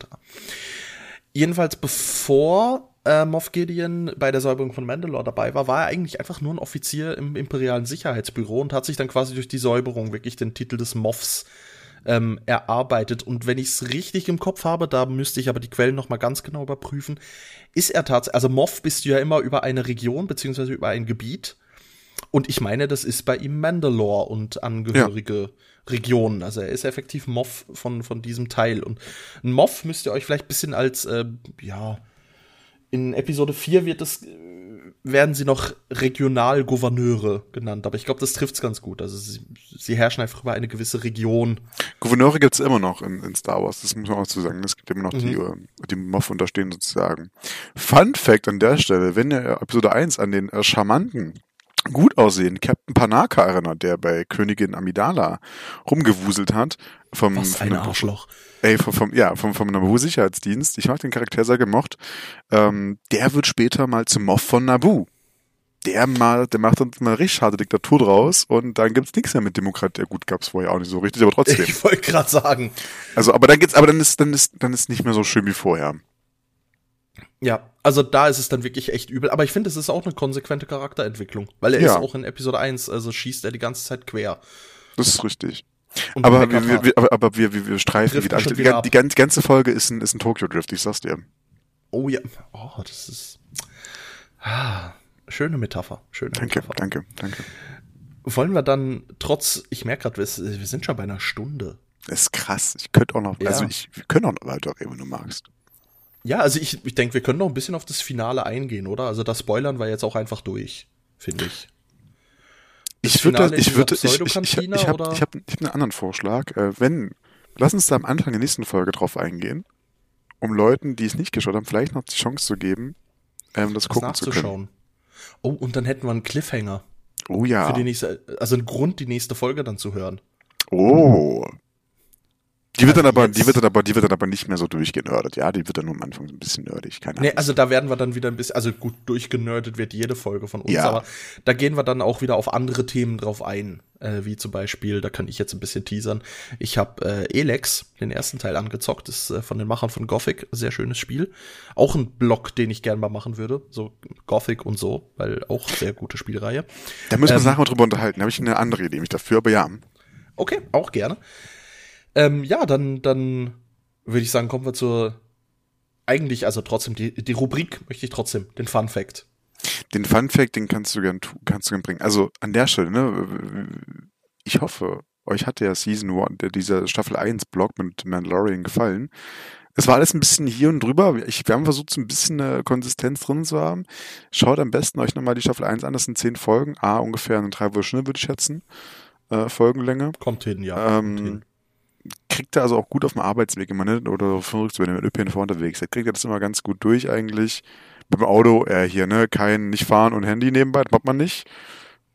Speaker 1: Jedenfalls bevor äh, Moff Gideon bei der Säuberung von Mandalore dabei war, war er eigentlich einfach nur ein Offizier im imperialen Sicherheitsbüro und hat sich dann quasi durch die Säuberung wirklich den Titel des Moffs ähm, erarbeitet. Und wenn ich es richtig im Kopf habe, da müsste ich aber die Quellen noch mal ganz genau überprüfen, ist er tatsächlich, also Moff bist du ja immer über eine Region beziehungsweise über ein Gebiet. Und ich meine, das ist bei ihm Mandalore und angehörige ja. Regionen. Also er ist effektiv Moff von, von diesem Teil. Und ein Moff müsst ihr euch vielleicht bisschen als, äh, ja, in Episode 4 wird es werden sie noch Regionalgouverneure genannt, aber ich glaube, das trifft's ganz gut. Also sie, sie, herrschen einfach über eine gewisse Region.
Speaker 2: Gouverneure gibt's immer noch in, in, Star Wars, das muss man auch zu sagen. Es gibt immer noch mhm. die, äh, die Moff unterstehen sozusagen. Fun Fact an der Stelle, wenn ihr Episode 1 an den äh, charmanten gut aussehen Captain Panaka erinnert, der bei Königin Amidala rumgewuselt hat. Vom,
Speaker 1: Was ein Arschloch.
Speaker 2: Ey, vom, vom, ja, vom, vom Naboo-Sicherheitsdienst. Ich mag den Charakter sehr gemocht. Ähm, der wird später mal zum Moff von Naboo. Der mal, der macht uns mal richtig harte Diktatur draus und dann gibt's nichts mehr mit Demokratie. Ja, gut, gab's vorher auch nicht so richtig, aber trotzdem.
Speaker 1: Ich wollte gerade sagen.
Speaker 2: Also, aber dann geht's, aber dann ist, dann ist, dann ist nicht mehr so schön wie vorher.
Speaker 1: Ja, also da ist es dann wirklich echt übel. Aber ich finde, es ist auch eine konsequente Charakterentwicklung. Weil er
Speaker 2: Ja.
Speaker 1: ist auch in Episode 1, also schießt er die ganze Zeit quer.
Speaker 2: Das ist richtig. Aber wir, wir, aber, wir, wir, wir streifen wieder. Die,
Speaker 1: wieder
Speaker 2: die, gan- die ganze Folge ist ein, ist ein Tokyo Drift, ich sag's dir.
Speaker 1: Oh ja. Oh, das ist. Ah, schöne Metapher. Schöne
Speaker 2: Danke,
Speaker 1: Metapher.
Speaker 2: danke, danke.
Speaker 1: Wollen wir dann trotz, ich merke gerade, wir, wir sind schon bei einer Stunde.
Speaker 2: Das ist krass. Ich könnte auch noch,
Speaker 1: Ja.
Speaker 2: also ich, wir können auch noch weiter reden, wenn du magst.
Speaker 1: Ja, also ich, ich denke, wir können noch ein bisschen auf das Finale eingehen, oder? Also das Spoilern war jetzt auch einfach durch, finde ich. Das
Speaker 2: Ich würde,
Speaker 1: in
Speaker 2: ich würde, ich, ich, ich, ich habe, ich habe, ich habe einen anderen Vorschlag. Äh, wenn, lass uns da am Anfang der nächsten Folge drauf eingehen, um Leuten, die es nicht geschaut haben, vielleicht noch die Chance zu geben, ähm, das
Speaker 1: das
Speaker 2: gucken zu können.
Speaker 1: Oh, und dann hätten wir einen Cliffhanger
Speaker 2: Oh ja.
Speaker 1: für die nächste, also einen Grund, die nächste Folge dann zu hören.
Speaker 2: Oh. Die wird
Speaker 1: Also
Speaker 2: dann aber,
Speaker 1: jetzt-
Speaker 2: die wird dann aber, die wird dann aber nicht mehr so durchgenördet. Ja, die wird dann nur am Anfang so ein bisschen nerdig. Keine
Speaker 1: Nee,
Speaker 2: Ahnung.
Speaker 1: also da werden wir dann wieder ein bisschen, also gut, durchgenördet wird jede Folge von uns,
Speaker 2: Ja.
Speaker 1: aber da gehen wir dann auch wieder auf andere Themen drauf ein. Äh, wie zum Beispiel, da kann ich jetzt ein bisschen teasern. Ich habe äh, Elex, den ersten Teil, angezockt, ist äh, von den Machern von Gothic, sehr schönes Spiel. Auch ein Block, den ich gern mal machen würde, so Gothic und so, weil auch sehr gute Spielreihe.
Speaker 2: da müssen wir uns
Speaker 1: ähm,
Speaker 2: nachher drüber unterhalten. Da habe ich eine andere Idee nämlich dafür, aber ja.
Speaker 1: Okay, auch gerne. Ähm, ja, dann, dann würde ich sagen, kommen wir zur eigentlich, also trotzdem, die, die Rubrik möchte ich trotzdem, den Fun Fact.
Speaker 2: Den Fun Fact, den kannst du gern, kannst du gern bringen. Also an der Stelle, ne, ich hoffe, euch hat der Season 1, der, dieser Staffel 1 Blog mit Mandalorian gefallen. Es war alles ein bisschen hier und drüber. Ich, wir haben versucht, so ein bisschen eine Konsistenz drin zu haben. Schaut am besten euch nochmal die Staffel 1 an. Das sind zehn Folgen. Ah, ungefähr eine Dreiviertelstunde, würde ich schätzen. Äh, Folgenlänge.
Speaker 1: Kommt hin, ja. kommt
Speaker 2: Ähm,
Speaker 1: hin.
Speaker 2: Kriegt er also auch gut auf dem Arbeitsweg immer, ne? Oder verrückt, wenn ihr mit ÖPNV unterwegs seid, kriegt er das immer ganz gut durch eigentlich. Mit dem Auto, äh, hier, ne, kein, nicht fahren und Handy nebenbei, das macht man nicht.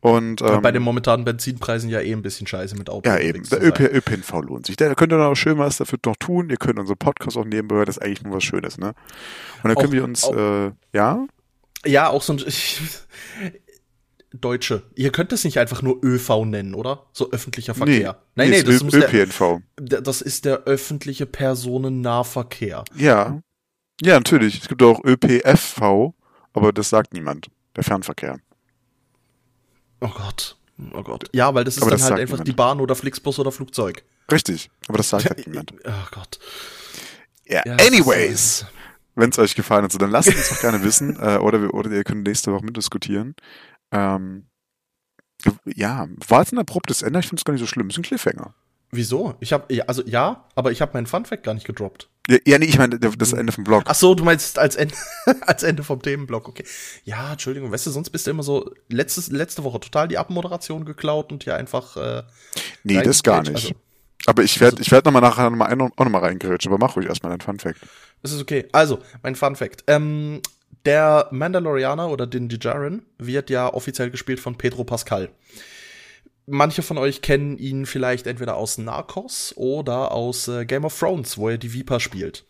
Speaker 2: Und, ähm,
Speaker 1: Bei den momentanen Benzinpreisen ja eh ein bisschen scheiße mit Auto.
Speaker 2: ja, eben. Der. ÖP, ÖPNV lohnt sich. Da könnt ihr noch schön was dafür noch tun. Ihr könnt unseren Podcast auch nebenbei hören. Das ist eigentlich nur was Schönes, ne? Und dann können
Speaker 1: Auch-
Speaker 2: wir uns,
Speaker 1: auch-
Speaker 2: äh, ja?
Speaker 1: Ja, auch so ein. Deutsche. Ihr könnt es nicht einfach nur ÖV nennen, oder? So öffentlicher Verkehr. nein, nee,
Speaker 2: ist
Speaker 1: das der,
Speaker 2: ÖPNV.
Speaker 1: der- das ist der öffentliche Personennahverkehr.
Speaker 2: Ja. Ja, natürlich. Es gibt auch ÖPFV, aber das sagt niemand. Der Fernverkehr.
Speaker 1: Oh Gott. Oh Gott. Ja, weil das ist
Speaker 2: Aber
Speaker 1: dann
Speaker 2: das
Speaker 1: halt einfach
Speaker 2: niemand.
Speaker 1: die Bahn oder Flixbus oder Flugzeug.
Speaker 2: Richtig. Aber das sagt halt niemand.
Speaker 1: Oh Gott.
Speaker 2: Ja,
Speaker 1: Ja, das
Speaker 2: anyways.
Speaker 1: ist,
Speaker 2: Wenn es euch gefallen hat, so, dann lasst uns doch gerne wissen. Äh, oder, wir, oder ihr könnt nächste Woche mitdiskutieren. Ähm, ja, war jetzt ein abruptes Ende. Ich finde es gar nicht so schlimm. Ist ein Cliffhanger.
Speaker 1: Wieso? Ich habe ja, also ja, aber ich habe meinen Fun Fact gar nicht gedroppt.
Speaker 2: Ja, ja nee, ich meine das Ende vom Blog.
Speaker 1: Ach so, du meinst als Ende, als Ende vom Themenblock, okay. Ja, Entschuldigung, weißt du, sonst bist du immer so letztes, letzte Woche total die Abmoderation geklaut und hier einfach äh,
Speaker 2: nee, das gar nicht.
Speaker 1: Also,
Speaker 2: aber ich werde ich werd nochmal nachher noch mal ein, auch nochmal reingrätschen. Aber mach ruhig erstmal dein Fun Fact.
Speaker 1: das ist okay. Also, mein Fun Fact. Ähm, der Mandalorianer oder Din Djarin wird ja offiziell gespielt von Pedro Pascal. Manche von euch kennen ihn vielleicht entweder aus Narcos oder aus äh, Game of Thrones, wo er die Viper spielt.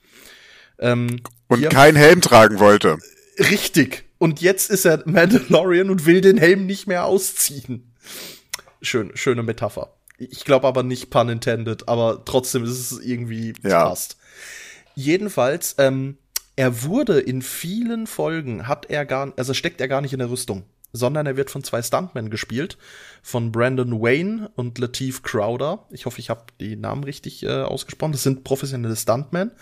Speaker 1: Ähm,
Speaker 2: Und
Speaker 1: hier-
Speaker 2: kein Helm tragen wollte.
Speaker 1: Richtig. Und jetzt ist er Mandalorian und will den Helm nicht mehr ausziehen. Schön, schöne Metapher. Ich glaube aber nicht pun intended, aber trotzdem ist es irgendwie
Speaker 2: Ja.
Speaker 1: passt. Jedenfalls, ähm, er wurde in vielen Folgen, hat er gar, also steckt er gar nicht in der Rüstung, sondern er wird von zwei Stuntmen gespielt, von Brandon Wayne und Lateef Crowder. Ich hoffe, ich habe die Namen richtig äh, ausgesprochen. Das sind professionelle Stuntmen.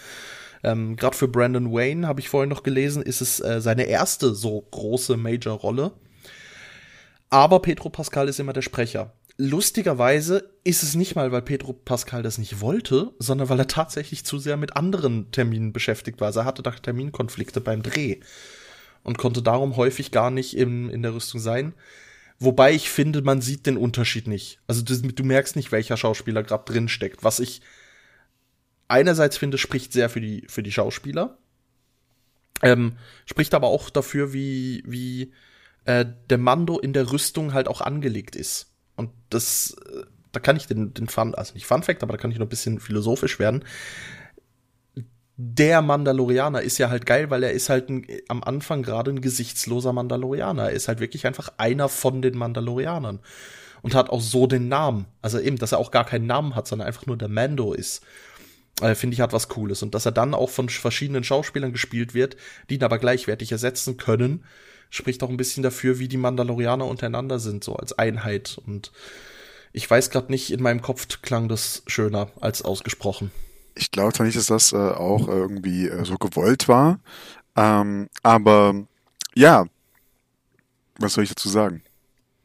Speaker 1: Ähm, Gerade für Brandon Wayne, habe ich vorhin noch gelesen, ist es äh, seine erste so große Major-Rolle. Aber Pedro Pascal ist immer der Sprecher. Lustigerweise ist es nicht mal, weil Pedro Pascal das nicht wollte, sondern weil er tatsächlich zu sehr mit anderen Terminen beschäftigt war. Also er hatte da Terminkonflikte beim Dreh und konnte darum häufig gar nicht im, in der Rüstung sein. Wobei ich finde, man sieht den Unterschied nicht. Also du, du merkst nicht, welcher Schauspieler gerade drin steckt. Was ich einerseits finde, spricht sehr für die, für die Schauspieler. Ähm, spricht aber auch dafür, wie, wie äh, der Mando in der Rüstung halt auch angelegt ist. Und das, äh, da kann ich den, den Fun, also nicht Fun Fact, aber da kann ich noch ein bisschen philosophisch werden. Der Mandalorianer ist ja halt geil, weil er ist halt ein, am Anfang gerade ein gesichtsloser Mandalorianer. Er ist halt wirklich einfach einer von den Mandalorianern. Und hat auch so den Namen. Also eben, dass er auch gar keinen Namen hat, sondern einfach nur der Mando ist äh, finde ich, hat was Cooles. Und dass er dann auch von verschiedenen Schauspielern gespielt wird, die ihn aber gleichwertig ersetzen können, spricht auch ein bisschen dafür, wie die Mandalorianer untereinander sind, so als Einheit. Und ich weiß gerade nicht, in meinem Kopf klang das schöner als ausgesprochen.
Speaker 2: Ich glaube zwar nicht, dass das äh, auch irgendwie äh, so gewollt war, ähm, aber ja, was soll ich dazu sagen?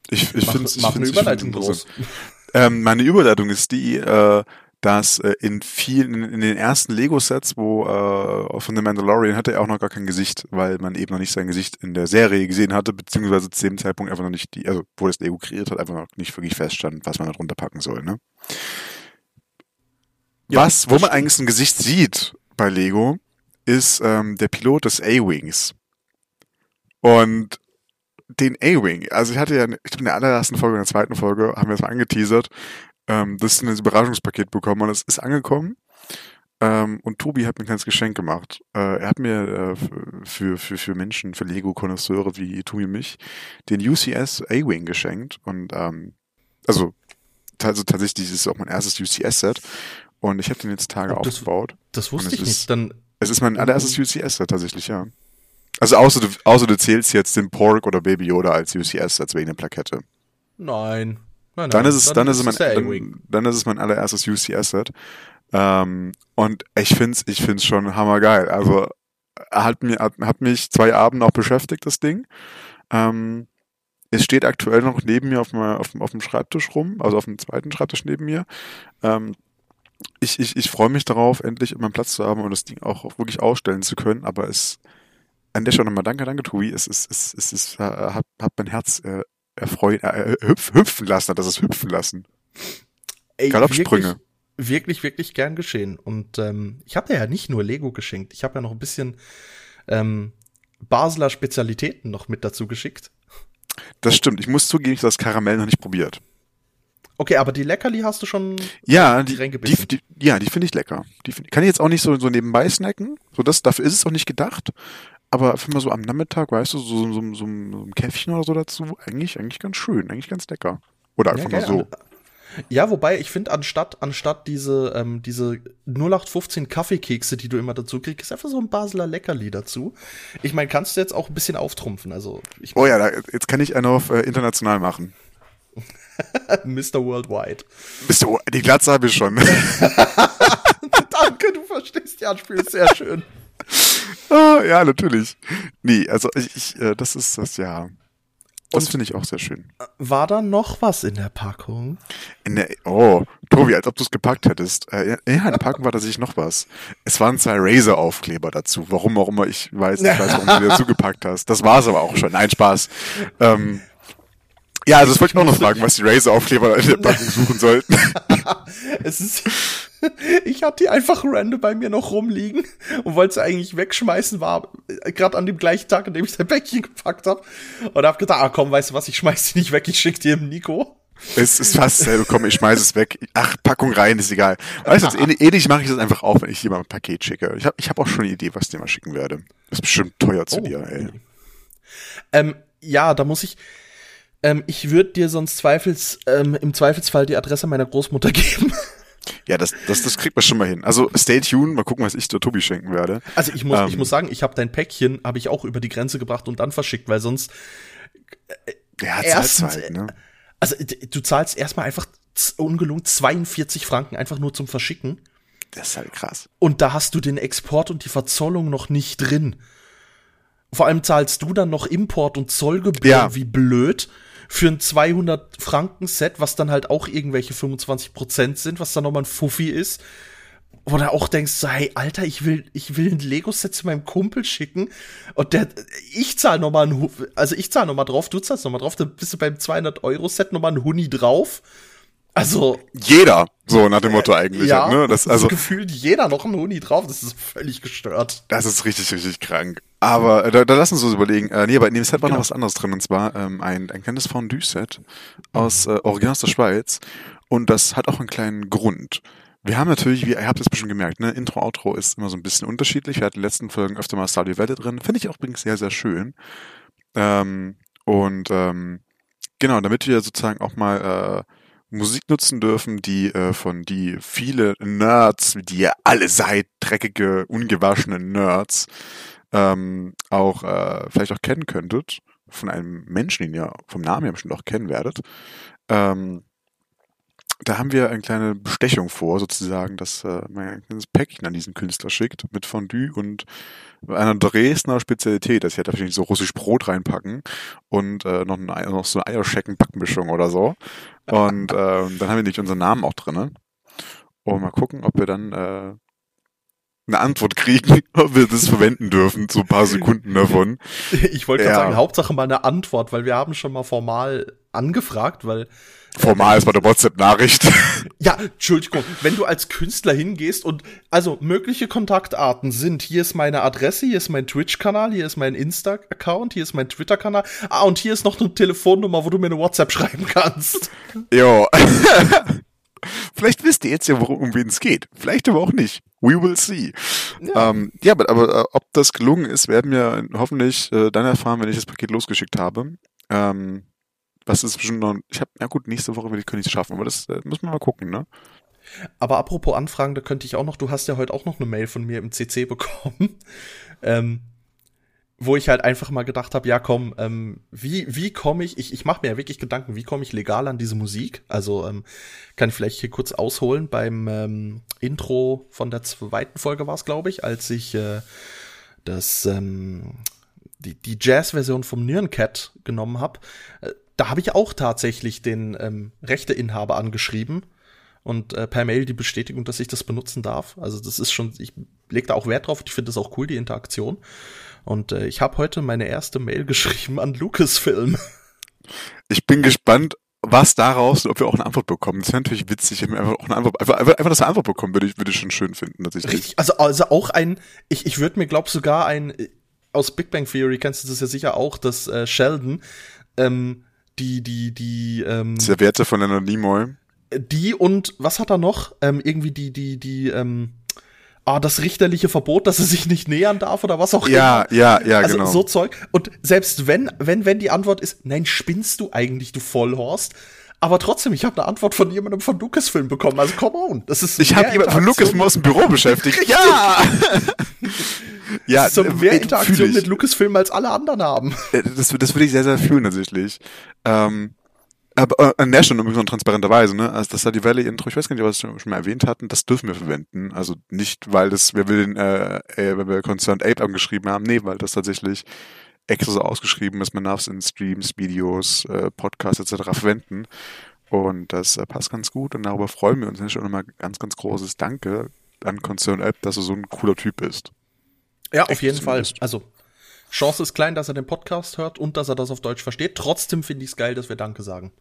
Speaker 1: Ich, ich finde es. Mach eine Überleitung groß.
Speaker 2: Ähm, meine Überleitung ist die, äh, dass äh, in vielen, in den ersten Lego-Sets, wo äh, von The Mandalorian hatte er auch noch gar kein Gesicht, weil man eben noch nicht sein Gesicht in der Serie gesehen hatte, beziehungsweise zu dem Zeitpunkt einfach noch nicht die, also wo das Lego kreiert hat, einfach noch nicht wirklich feststand, was man da drunter packen soll, ne? Ja, was, wo man eigentlich ein Gesicht sieht bei Lego, ist ähm, der Pilot des A-Wings. Und den A-Wing, also ich hatte ja, ich glaube in der allerersten Folge, in der zweiten Folge, haben wir es mal angeteasert, ähm, das ein Überraschungspaket bekommen und es ist angekommen. Ähm, und Tobi hat mir ein kleines Geschenk gemacht. Äh, er hat mir äh, für, für, für Menschen, für Lego-Konnoisseure wie Tobi und mich, den UCS A-Wing geschenkt. Und ähm, also, also tatsächlich ist es auch mein erstes UCS-Set. Und ich habe den jetzt Tage das, aufgebaut.
Speaker 1: Das wusste ich ist, nicht. Dann
Speaker 2: es ist mein allererstes UCS-Set tatsächlich, ja. Also außer du, außer du zählst jetzt den Pork oder Baby Yoda als UCS, als wäre eine Plakette.
Speaker 1: Nein.
Speaker 2: Nein, dann ist es, dann, dann ist es mein, dann, dann, ist es mein allererstes UCS-Set. Ähm, und ich find's, ich find's schon hammergeil. Also, hat mir, hat, hat mich zwei Abende auch beschäftigt, das Ding. Ähm, es steht aktuell noch neben mir auf, mein, auf, auf dem Schreibtisch rum, also auf dem zweiten Schreibtisch neben mir. Ähm, ich, ich, ich freue mich darauf, endlich meinen Platz zu haben und das Ding auch, auch wirklich ausstellen zu können, aber es, an der Stelle nochmal danke, danke, Tobi. Es, es, es, es, es hat, hat mein Herz äh, erfreuen, äh, hüpf, hüpfen lassen, hat das ist hüpfen lassen.
Speaker 1: Ey, Galoppsprünge. Wirklich, wirklich, wirklich gern geschehen. Und ähm, ich habe ja nicht nur Lego geschenkt, ich habe ja noch ein bisschen ähm, Basler Spezialitäten noch mit dazu geschickt.
Speaker 2: Das stimmt. Ich muss zugeben, ich habe das Karamell noch nicht probiert.
Speaker 1: Okay, aber die Leckerli hast du schon
Speaker 2: ja, die, die, die, ja, die finde ich lecker. Die find, kann ich jetzt auch nicht so, so nebenbei snacken. So das, dafür ist es auch nicht gedacht. Aber für mal so am Nachmittag, weißt du, so, so, so, so ein Käffchen oder so dazu, eigentlich, eigentlich ganz schön, eigentlich ganz lecker. Oder einfach ja, mal so.
Speaker 1: Ja, wobei ich finde, anstatt, anstatt diese, ähm, diese 0815 Kaffeekekse, die du immer dazu kriegst, ist einfach so ein Basler Leckerli dazu. Ich meine, kannst du jetzt auch ein bisschen auftrumpfen. Also, ich
Speaker 2: mein, oh ja, da, jetzt kann ich einen auf äh, international machen.
Speaker 1: Mr. Worldwide.
Speaker 2: Mr. die Glatze habe ich schon.
Speaker 1: Danke, du verstehst die Anspiel sehr schön
Speaker 2: ah, ja, natürlich. Nee, also ich, ich äh, das ist das, ja. Das finde ich auch sehr schön.
Speaker 1: War da noch was in der Packung?
Speaker 2: In der, oh, Tobi, als ob du es gepackt hättest. Äh, ja, in der Packung war tatsächlich noch was. Es waren zwei Razer-Aufkleber dazu. Warum auch immer, ich weiß, ich weiß, warum du die dazu gepackt hast. Das war es aber auch schon. Nein, Spaß. Ähm, ja, also das wollte ich auch noch fragen, was die Razer-Aufkleber in der Packung suchen sollten.
Speaker 1: es ist, ich hatte die einfach random bei mir noch rumliegen und wollte sie eigentlich wegschmeißen, war gerade an dem gleichen Tag, an dem ich das Päckchen gepackt habe. Und hab gedacht, ah komm, weißt du was, ich schmeiß die nicht weg, ich schick die dem Nico.
Speaker 2: Es ist fast dasselbe, komm, ich schmeiß es weg. Ach, Packung rein, ist egal. Weißt du, ähnlich mache ich das einfach auf, wenn ich jemandem ein Paket schicke. Ich habe ich hab auch schon eine Idee, was ich dir mal schicken werde. Das ist bestimmt teuer zu oh. dir, ey.
Speaker 1: Ähm, ja, da muss ich, ähm, ich würde dir sonst zweifels, ähm, im Zweifelsfall die Adresse meiner Großmutter geben.
Speaker 2: Ja, das, das, das kriegt man schon mal hin. Also stay tuned, mal gucken, was ich der Tobi schenken werde.
Speaker 1: Also ich muss, ähm, ich muss sagen, ich habe dein Päckchen habe ich auch über die Grenze gebracht und dann verschickt, weil sonst
Speaker 2: äh, ja, erstens, halt, ne?
Speaker 1: also du zahlst erstmal einfach ungelungen 42 Franken einfach nur zum Verschicken.
Speaker 2: Das ist halt krass.
Speaker 1: Und da hast du den Export und die Verzollung noch nicht drin. Vor allem zahlst du dann noch Import und Zollgebühren ja. wie blöd für ein 200 Franken Set, was dann halt auch irgendwelche 25 Prozent sind, was dann nochmal ein Fuffi ist. Wo du auch denkst, so, hey, Alter, ich will, ich will ein Lego-Set zu meinem Kumpel schicken und der, ich zahl nochmal ein, also ich zahl nochmal drauf, du zahlst nochmal drauf, dann bist du beim 200 Euro Set nochmal ein Huni drauf Also.
Speaker 2: Jeder, so nach dem Motto eigentlich.
Speaker 1: Ja,
Speaker 2: ne? das, also,
Speaker 1: gefühlt jeder noch ein Huni drauf, das ist völlig gestört.
Speaker 2: Das ist richtig, richtig krank. Aber äh, da, da lass uns uns überlegen. Äh, nee, aber in dem Set war
Speaker 1: Genau.
Speaker 2: noch was anderes drin. Und zwar ähm, ein, ein kleines Fondue-Set aus äh, Original aus der Schweiz. Und das hat auch einen kleinen Grund. Wir haben natürlich, wie ihr habt es bestimmt gemerkt, ne, Intro, Outro ist immer so ein bisschen unterschiedlich. Wir hatten in den letzten Folgen öfter mal Stardew Valley drin. Finde ich auch übrigens sehr, sehr schön. Ähm, und ähm, genau, damit wir sozusagen auch mal äh, Musik nutzen dürfen, die äh, von die viele Nerds, die ihr alle seid, dreckige, ungewaschene Nerds, ähm, auch äh, vielleicht auch kennen könntet, von einem Menschen, den ihr vom Namen her bestimmt auch kennen werdet. Ähm, da haben wir eine kleine Bestechung vor, sozusagen, dass äh, man ein kleines Päckchen an diesen Künstler schickt mit Fondue und einer Dresdner Spezialität. Das hier darf ich so russisch Brot reinpacken und äh, noch, eine, noch so eine Eierschecken-Backmischung oder so. Und ähm, dann haben wir nicht unseren Namen auch drinne. Und mal gucken, ob wir dann äh, eine Antwort kriegen, ob wir das verwenden dürfen, so ein paar Sekunden davon.
Speaker 1: Ich wollte gerade
Speaker 2: Ja.
Speaker 1: sagen, Hauptsache mal eine Antwort, weil wir haben schon mal formal angefragt, weil
Speaker 2: Formal ist bei der WhatsApp-Nachricht.
Speaker 1: Ja, Entschuldigung, wenn du als Künstler hingehst und also mögliche Kontaktarten sind, hier ist meine Adresse, hier ist mein Twitch-Kanal, hier ist mein Insta-Account, hier ist mein Twitter-Kanal, ah, und hier ist noch eine Telefonnummer, wo du mir eine WhatsApp schreiben kannst.
Speaker 2: Jo. Vielleicht wisst ihr jetzt ja, worum um wen es geht. Vielleicht aber auch nicht. We will see. Ja, ähm, ja aber, aber äh, ob das gelungen ist, werden wir hoffentlich äh, dann erfahren, wenn ich das Paket losgeschickt habe. Ähm, was ist bestimmt noch. Ich habe, na gut, nächste Woche will ich es schaffen, aber das äh, muss man mal gucken, ne?
Speaker 1: Aber apropos Anfragen, da könnte ich auch noch, du hast ja heute auch noch eine Mail von mir im CC bekommen, ähm, wo ich halt einfach mal gedacht habe, ja komm, ähm, wie, wie komme ich, ich, ich mache mir ja wirklich Gedanken, wie komme ich legal an diese Musik? Also ähm, kann ich vielleicht hier kurz ausholen beim ähm, Intro von der zweiten Folge war es, glaube ich, als ich äh, das ähm, die, die Jazz-Version vom Nürncat genommen habe. Äh, da habe ich auch tatsächlich den ähm, Rechteinhaber angeschrieben und äh, per Mail die Bestätigung, dass ich das benutzen darf. Also das ist schon, ich lege da auch Wert drauf. Ich finde das auch cool, die Interaktion. Und äh, ich habe heute meine erste Mail geschrieben an Lucasfilm.
Speaker 2: Ich bin gespannt, was daraus, ob wir auch eine Antwort bekommen. Das wäre natürlich witzig, wenn wir einfach auch eine Antwort, einfach, einfach, einfach dass wir eine Antwort bekommen, würde ich, würde ich schon schön finden, tatsächlich.
Speaker 1: Richtig, also, also auch ein, ich, ich würde mir, glaub sogar ein, äh, aus Big Bang Theory kennst du das ja sicher auch, dass äh, Sheldon, ähm, die, die, die, ähm,
Speaker 2: Serviette von Leonard Nimoy.
Speaker 1: die und was hat er noch? Ähm, irgendwie die, die, die, ähm, ah, das richterliche Verbot, dass er sich nicht nähern darf oder was auch
Speaker 2: Ja,
Speaker 1: immer.
Speaker 2: ja, ja,
Speaker 1: also
Speaker 2: genau.
Speaker 1: so Zeug. Und selbst wenn, wenn, wenn die Antwort ist, nein, spinnst du eigentlich, du Vollhorst? Aber trotzdem, ich habe eine Antwort von jemandem von Lucasfilm bekommen. Also come on, das ist
Speaker 2: Ich habe jemanden von
Speaker 1: Interaktion-
Speaker 2: Lucas aus dem Büro beschäftigt. Ja! ja,
Speaker 1: so
Speaker 2: äh,
Speaker 1: mehr
Speaker 2: äh,
Speaker 1: Interaktion mit Lucasfilm als alle anderen haben.
Speaker 2: Äh, Das, das würde ich sehr, sehr fühlen, tatsächlich. Ähm, aber äh, an der Stelle übrigens noch transparenterweise, ne? Also das Stardew Valley Intro, ich weiß gar nicht, ob wir schon mal erwähnt hatten, das dürfen wir verwenden. Also nicht, weil das, wir will den, äh, äh, weil wir Concerned Ape angeschrieben haben, nee, weil das tatsächlich extra so ausgeschrieben ist, man darf es in Streams, Videos, äh, Podcasts etc. verwenden. Und das äh, passt ganz gut und darüber freuen wir uns. Schon nochmal ganz, ganz großes Danke an Concerned Ape, dass er so ein cooler Typ ist.
Speaker 1: Ja, auf
Speaker 2: Echt
Speaker 1: jeden Fall.
Speaker 2: zumindest.
Speaker 1: Also, Chance ist klein, dass er den Podcast hört und dass er das auf Deutsch versteht. Trotzdem finde ich es geil, dass wir Danke sagen.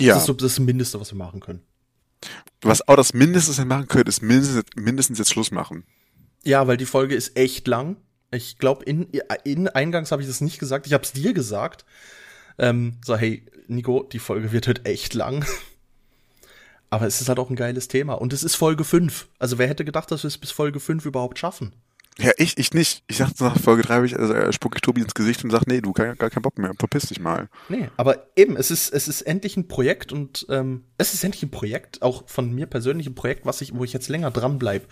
Speaker 2: Ja.
Speaker 1: Das ist so das Mindeste, was wir machen können.
Speaker 2: Was auch das Mindeste, was ihr machen könnt, ist mindestens, mindestens jetzt Schluss machen.
Speaker 1: Ja, weil die Folge ist echt lang. Ich glaube, in, in Eingangs habe ich das nicht gesagt. Ich habe es dir gesagt. Ähm, so, hey, Nico, die Folge wird heute echt lang. Aber es ist halt auch ein geiles Thema. Und es ist Folge 5. Also wer hätte gedacht, dass wir es bis Folge 5 überhaupt schaffen?
Speaker 2: Ja, ich, ich nicht. Ich dachte nach Folge 3, ich, also, äh, spuck ich Tobi ins Gesicht und sag, nee, du, gar, gar keinen Bock mehr, verpiss dich mal.
Speaker 1: Nee, aber eben, es ist, es ist endlich ein Projekt und ähm, es ist endlich ein Projekt, auch von mir persönlich ein Projekt, was ich, wo ich jetzt länger dran bleib.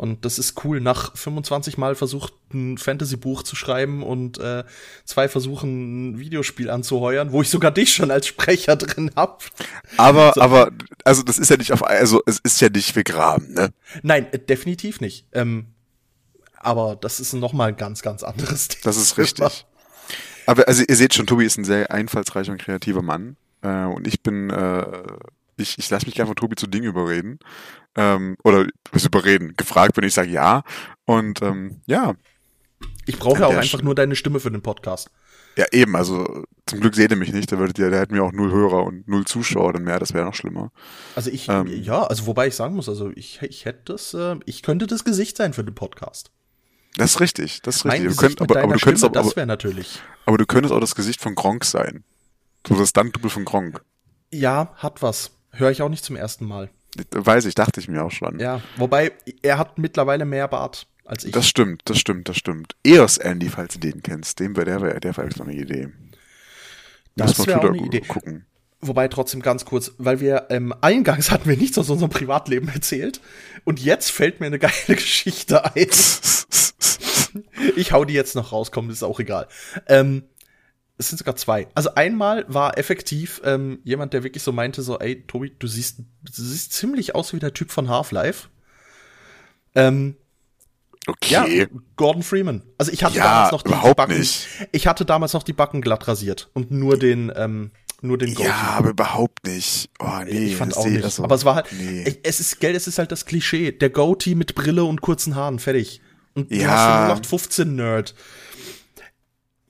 Speaker 1: Und das ist cool. Nach 25 Mal versucht, ein Fantasy-Buch zu schreiben und äh, zwei Versuchen, ein Videospiel anzuheuern, wo ich sogar dich schon als Sprecher drin hab.
Speaker 2: Aber, aber, also das ist ja nicht auf, also es ist ja nicht begraben, ne?
Speaker 1: Nein, äh, definitiv nicht. Ähm, aber das ist noch mal ein ganz, ganz anderes Thema.
Speaker 2: Das ist richtig. Aber also ihr seht schon, Tobi ist ein sehr einfallsreicher und kreativer Mann. Äh, und ich bin, äh, ich, ich lasse mich gerne von Tobi zu Dingen überreden. Ähm, oder was überreden. Gefragt bin ich, sage ja. Und ähm, ja,
Speaker 1: Ich brauche ja auch einfach nur deine Stimme für den Podcast.
Speaker 2: Ja, eben, also zum Glück seht ihr mich nicht, da würdet ihr, da hätten wir auch null Hörer und null Zuschauer, dann wäre das wäre noch schlimmer.
Speaker 1: Also ich,
Speaker 2: Ähm.
Speaker 1: ja, also wobei ich sagen muss, also ich, ich hätte das, äh, ich könnte das Gesicht sein für den Podcast.
Speaker 2: Das ist richtig, das ist
Speaker 1: Mein
Speaker 2: richtig. Könnt, aber, aber, du könntest
Speaker 1: Stimme,
Speaker 2: auch, aber,
Speaker 1: das wäre natürlich.
Speaker 2: aber du könntest auch das Gesicht von Gronk sein. So das Stunt-Double von Gronk.
Speaker 1: Ja, hat was. Höre ich auch nicht zum ersten Mal.
Speaker 2: Weiß ich, dachte ich mir auch schon.
Speaker 1: Ja, wobei er hat mittlerweile mehr Bart als ich.
Speaker 2: Das stimmt, das stimmt, das stimmt. Eos Andy, falls du den kennst, dem wäre der, wär, der wäre so eine Idee.
Speaker 1: Das
Speaker 2: Muss mal
Speaker 1: wär auch eine Idee.
Speaker 2: gucken.
Speaker 1: Wobei trotzdem ganz kurz, weil wir ähm, eingangs hatten wir nichts aus unserem Privatleben erzählt und jetzt fällt mir eine geile Geschichte ein. Ich hau die jetzt noch raus, komm, ist auch egal. Ähm, es sind sogar zwei. Also einmal war effektiv ähm, jemand, der wirklich so meinte, so, ey, Tobi, du siehst, du siehst ziemlich aus wie der Typ von Half-Life. Ähm, ja,
Speaker 2: Okay.
Speaker 1: Gordon Freeman. Also ich hatte
Speaker 2: Ja,
Speaker 1: damals noch die,
Speaker 2: überhaupt
Speaker 1: Backen.
Speaker 2: nicht.
Speaker 1: Ich hatte damals noch die Backen glatt rasiert und nur den, ähm, nur den
Speaker 2: Ja, aber überhaupt nicht. Oh, nee.
Speaker 1: ich fand auch nicht.
Speaker 2: also,
Speaker 1: aber es war halt,
Speaker 2: Nee.
Speaker 1: es ist, gell, es ist halt das Klischee. Der Goatee mit Brille und kurzen Haaren, fertig. Und du
Speaker 2: Ja.
Speaker 1: hast einen 0815 Nerd.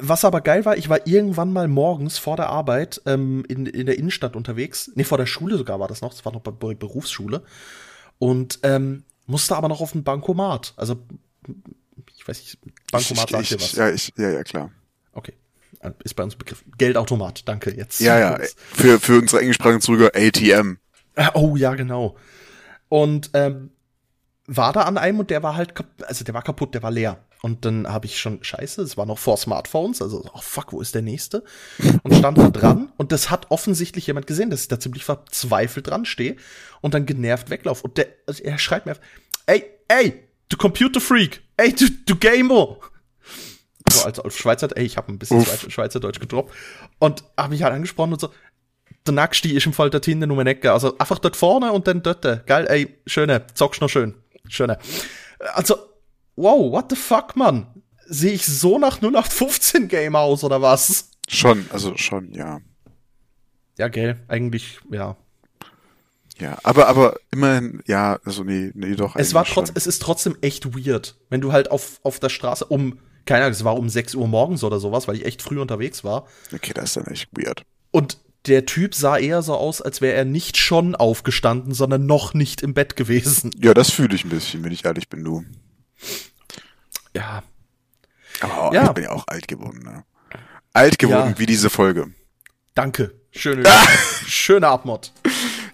Speaker 1: Was aber geil war, ich war irgendwann mal morgens vor der Arbeit ähm, in, in der Innenstadt unterwegs. Nee, vor der Schule sogar war das noch. Das war noch bei Berufsschule. Und ähm, musste aber noch auf den Bankomat. Also, ich weiß nicht, Bankomat sagt
Speaker 2: ich,
Speaker 1: dir was.
Speaker 2: Ja, ich, ja, ja, klar.
Speaker 1: Okay. Äh, Ist bei uns Begriff. Geldautomat, danke jetzt.
Speaker 2: Ja, ja. Für, für unsere englischsprachigen Zuhörer ATM.
Speaker 1: Ah, Oh ja, genau. Und ähm, war da an einem und der war halt, also der war kaputt, der war leer. Und dann habe ich schon, scheiße, es war noch vor Smartphones, also, oh fuck, wo ist der nächste? Und stand da dran und das hat offensichtlich jemand gesehen, dass ich da ziemlich verzweifelt dran stehe und dann genervt weglauf. Und der, also er schreit mir, ey, ey, du Computer Freak, ey, du, du Gamer. So, also auf Schweizer, ey, ich habe ein bisschen
Speaker 2: Uff.
Speaker 1: Schweizerdeutsch gedroppt und habe mich halt angesprochen und so, der Nacksti ist im Fall dort hinten um eine Ecke. Also einfach dort vorne und dann dort. Geil, ey, schöne, zockst noch schön. Schöne. Also, wow, what the fuck, Mann? Sehe ich so nach 0815 Game aus oder was?
Speaker 2: Schon, also schon, ja.
Speaker 1: Ja, gell, eigentlich, ja.
Speaker 2: Ja, aber, aber immerhin, ja, also nee, nee, doch.
Speaker 1: Es war trotz,
Speaker 2: schon.
Speaker 1: es ist trotzdem echt weird, wenn du halt auf, auf der Straße um, keine Ahnung, es war um 6 Uhr morgens oder sowas, weil ich echt früh unterwegs war.
Speaker 2: Okay, das ist dann echt weird.
Speaker 1: Und der Typ sah eher so aus, als wäre er nicht schon aufgestanden, sondern noch nicht im Bett gewesen.
Speaker 2: Ja, das fühle ich ein bisschen, wenn ich ehrlich bin, du.
Speaker 1: Ja,
Speaker 2: Aber
Speaker 1: Ja.
Speaker 2: ich bin ja auch alt geworden, ne? Alt geworden
Speaker 1: Ja.
Speaker 2: wie diese Folge.
Speaker 1: danke. Schöne, schöne Abmod.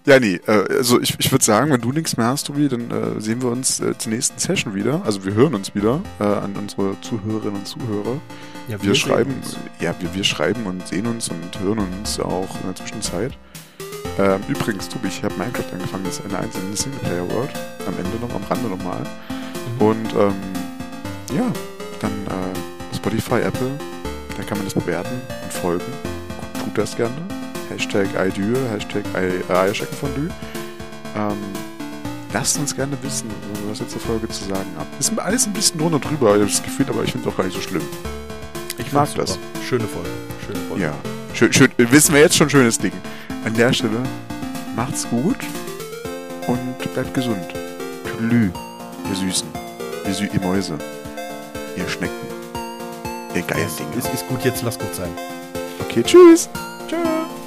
Speaker 2: Ja, nee, äh, also ich, ich würde sagen, wenn du nichts mehr hast, Tobi, dann äh, sehen wir uns äh, zur nächsten Session wieder. Also wir hören uns wieder äh, an unsere Zuhörerinnen und Zuhörer.
Speaker 1: Ja,
Speaker 2: Wir,
Speaker 1: sehen
Speaker 2: schreiben, ja, wir, wir schreiben und sehen uns und hören uns auch in der Zwischenzeit. Ähm, übrigens, Tobi, ich habe Minecraft angefangen, das ist eine einzelne Singleplayer-World. Am Ende noch, am Rande nochmal.
Speaker 1: Mhm.
Speaker 2: Und ähm, ja, dann äh, Spotify, Apple, da kann man das bewerten und folgen. Tut das gerne. Hashtag iDue, Hashtag Eierscheckenfondue. Ähm, lasst uns gerne wissen, was ihr zur Folge zu sagen habt. Ist alles ein bisschen drunter drüber, ich habe das Gefühl, aber ich finde es auch gar nicht so schlimm.
Speaker 1: Ich
Speaker 2: mag
Speaker 1: fand's super. Schöne Folge. Schöne Folge.
Speaker 2: Ja, schön, schön, wissen wir jetzt schon schönes Ding. An der Stelle, macht's gut und bleibt gesund. Tschüss, ihr Süßen, ihr, Sü ihr Mäuse, ihr Schnecken, ihr Dinge.
Speaker 1: ist, ist gut, jetzt lass gut sein.
Speaker 2: Okay, tschüss.
Speaker 1: Tschüss.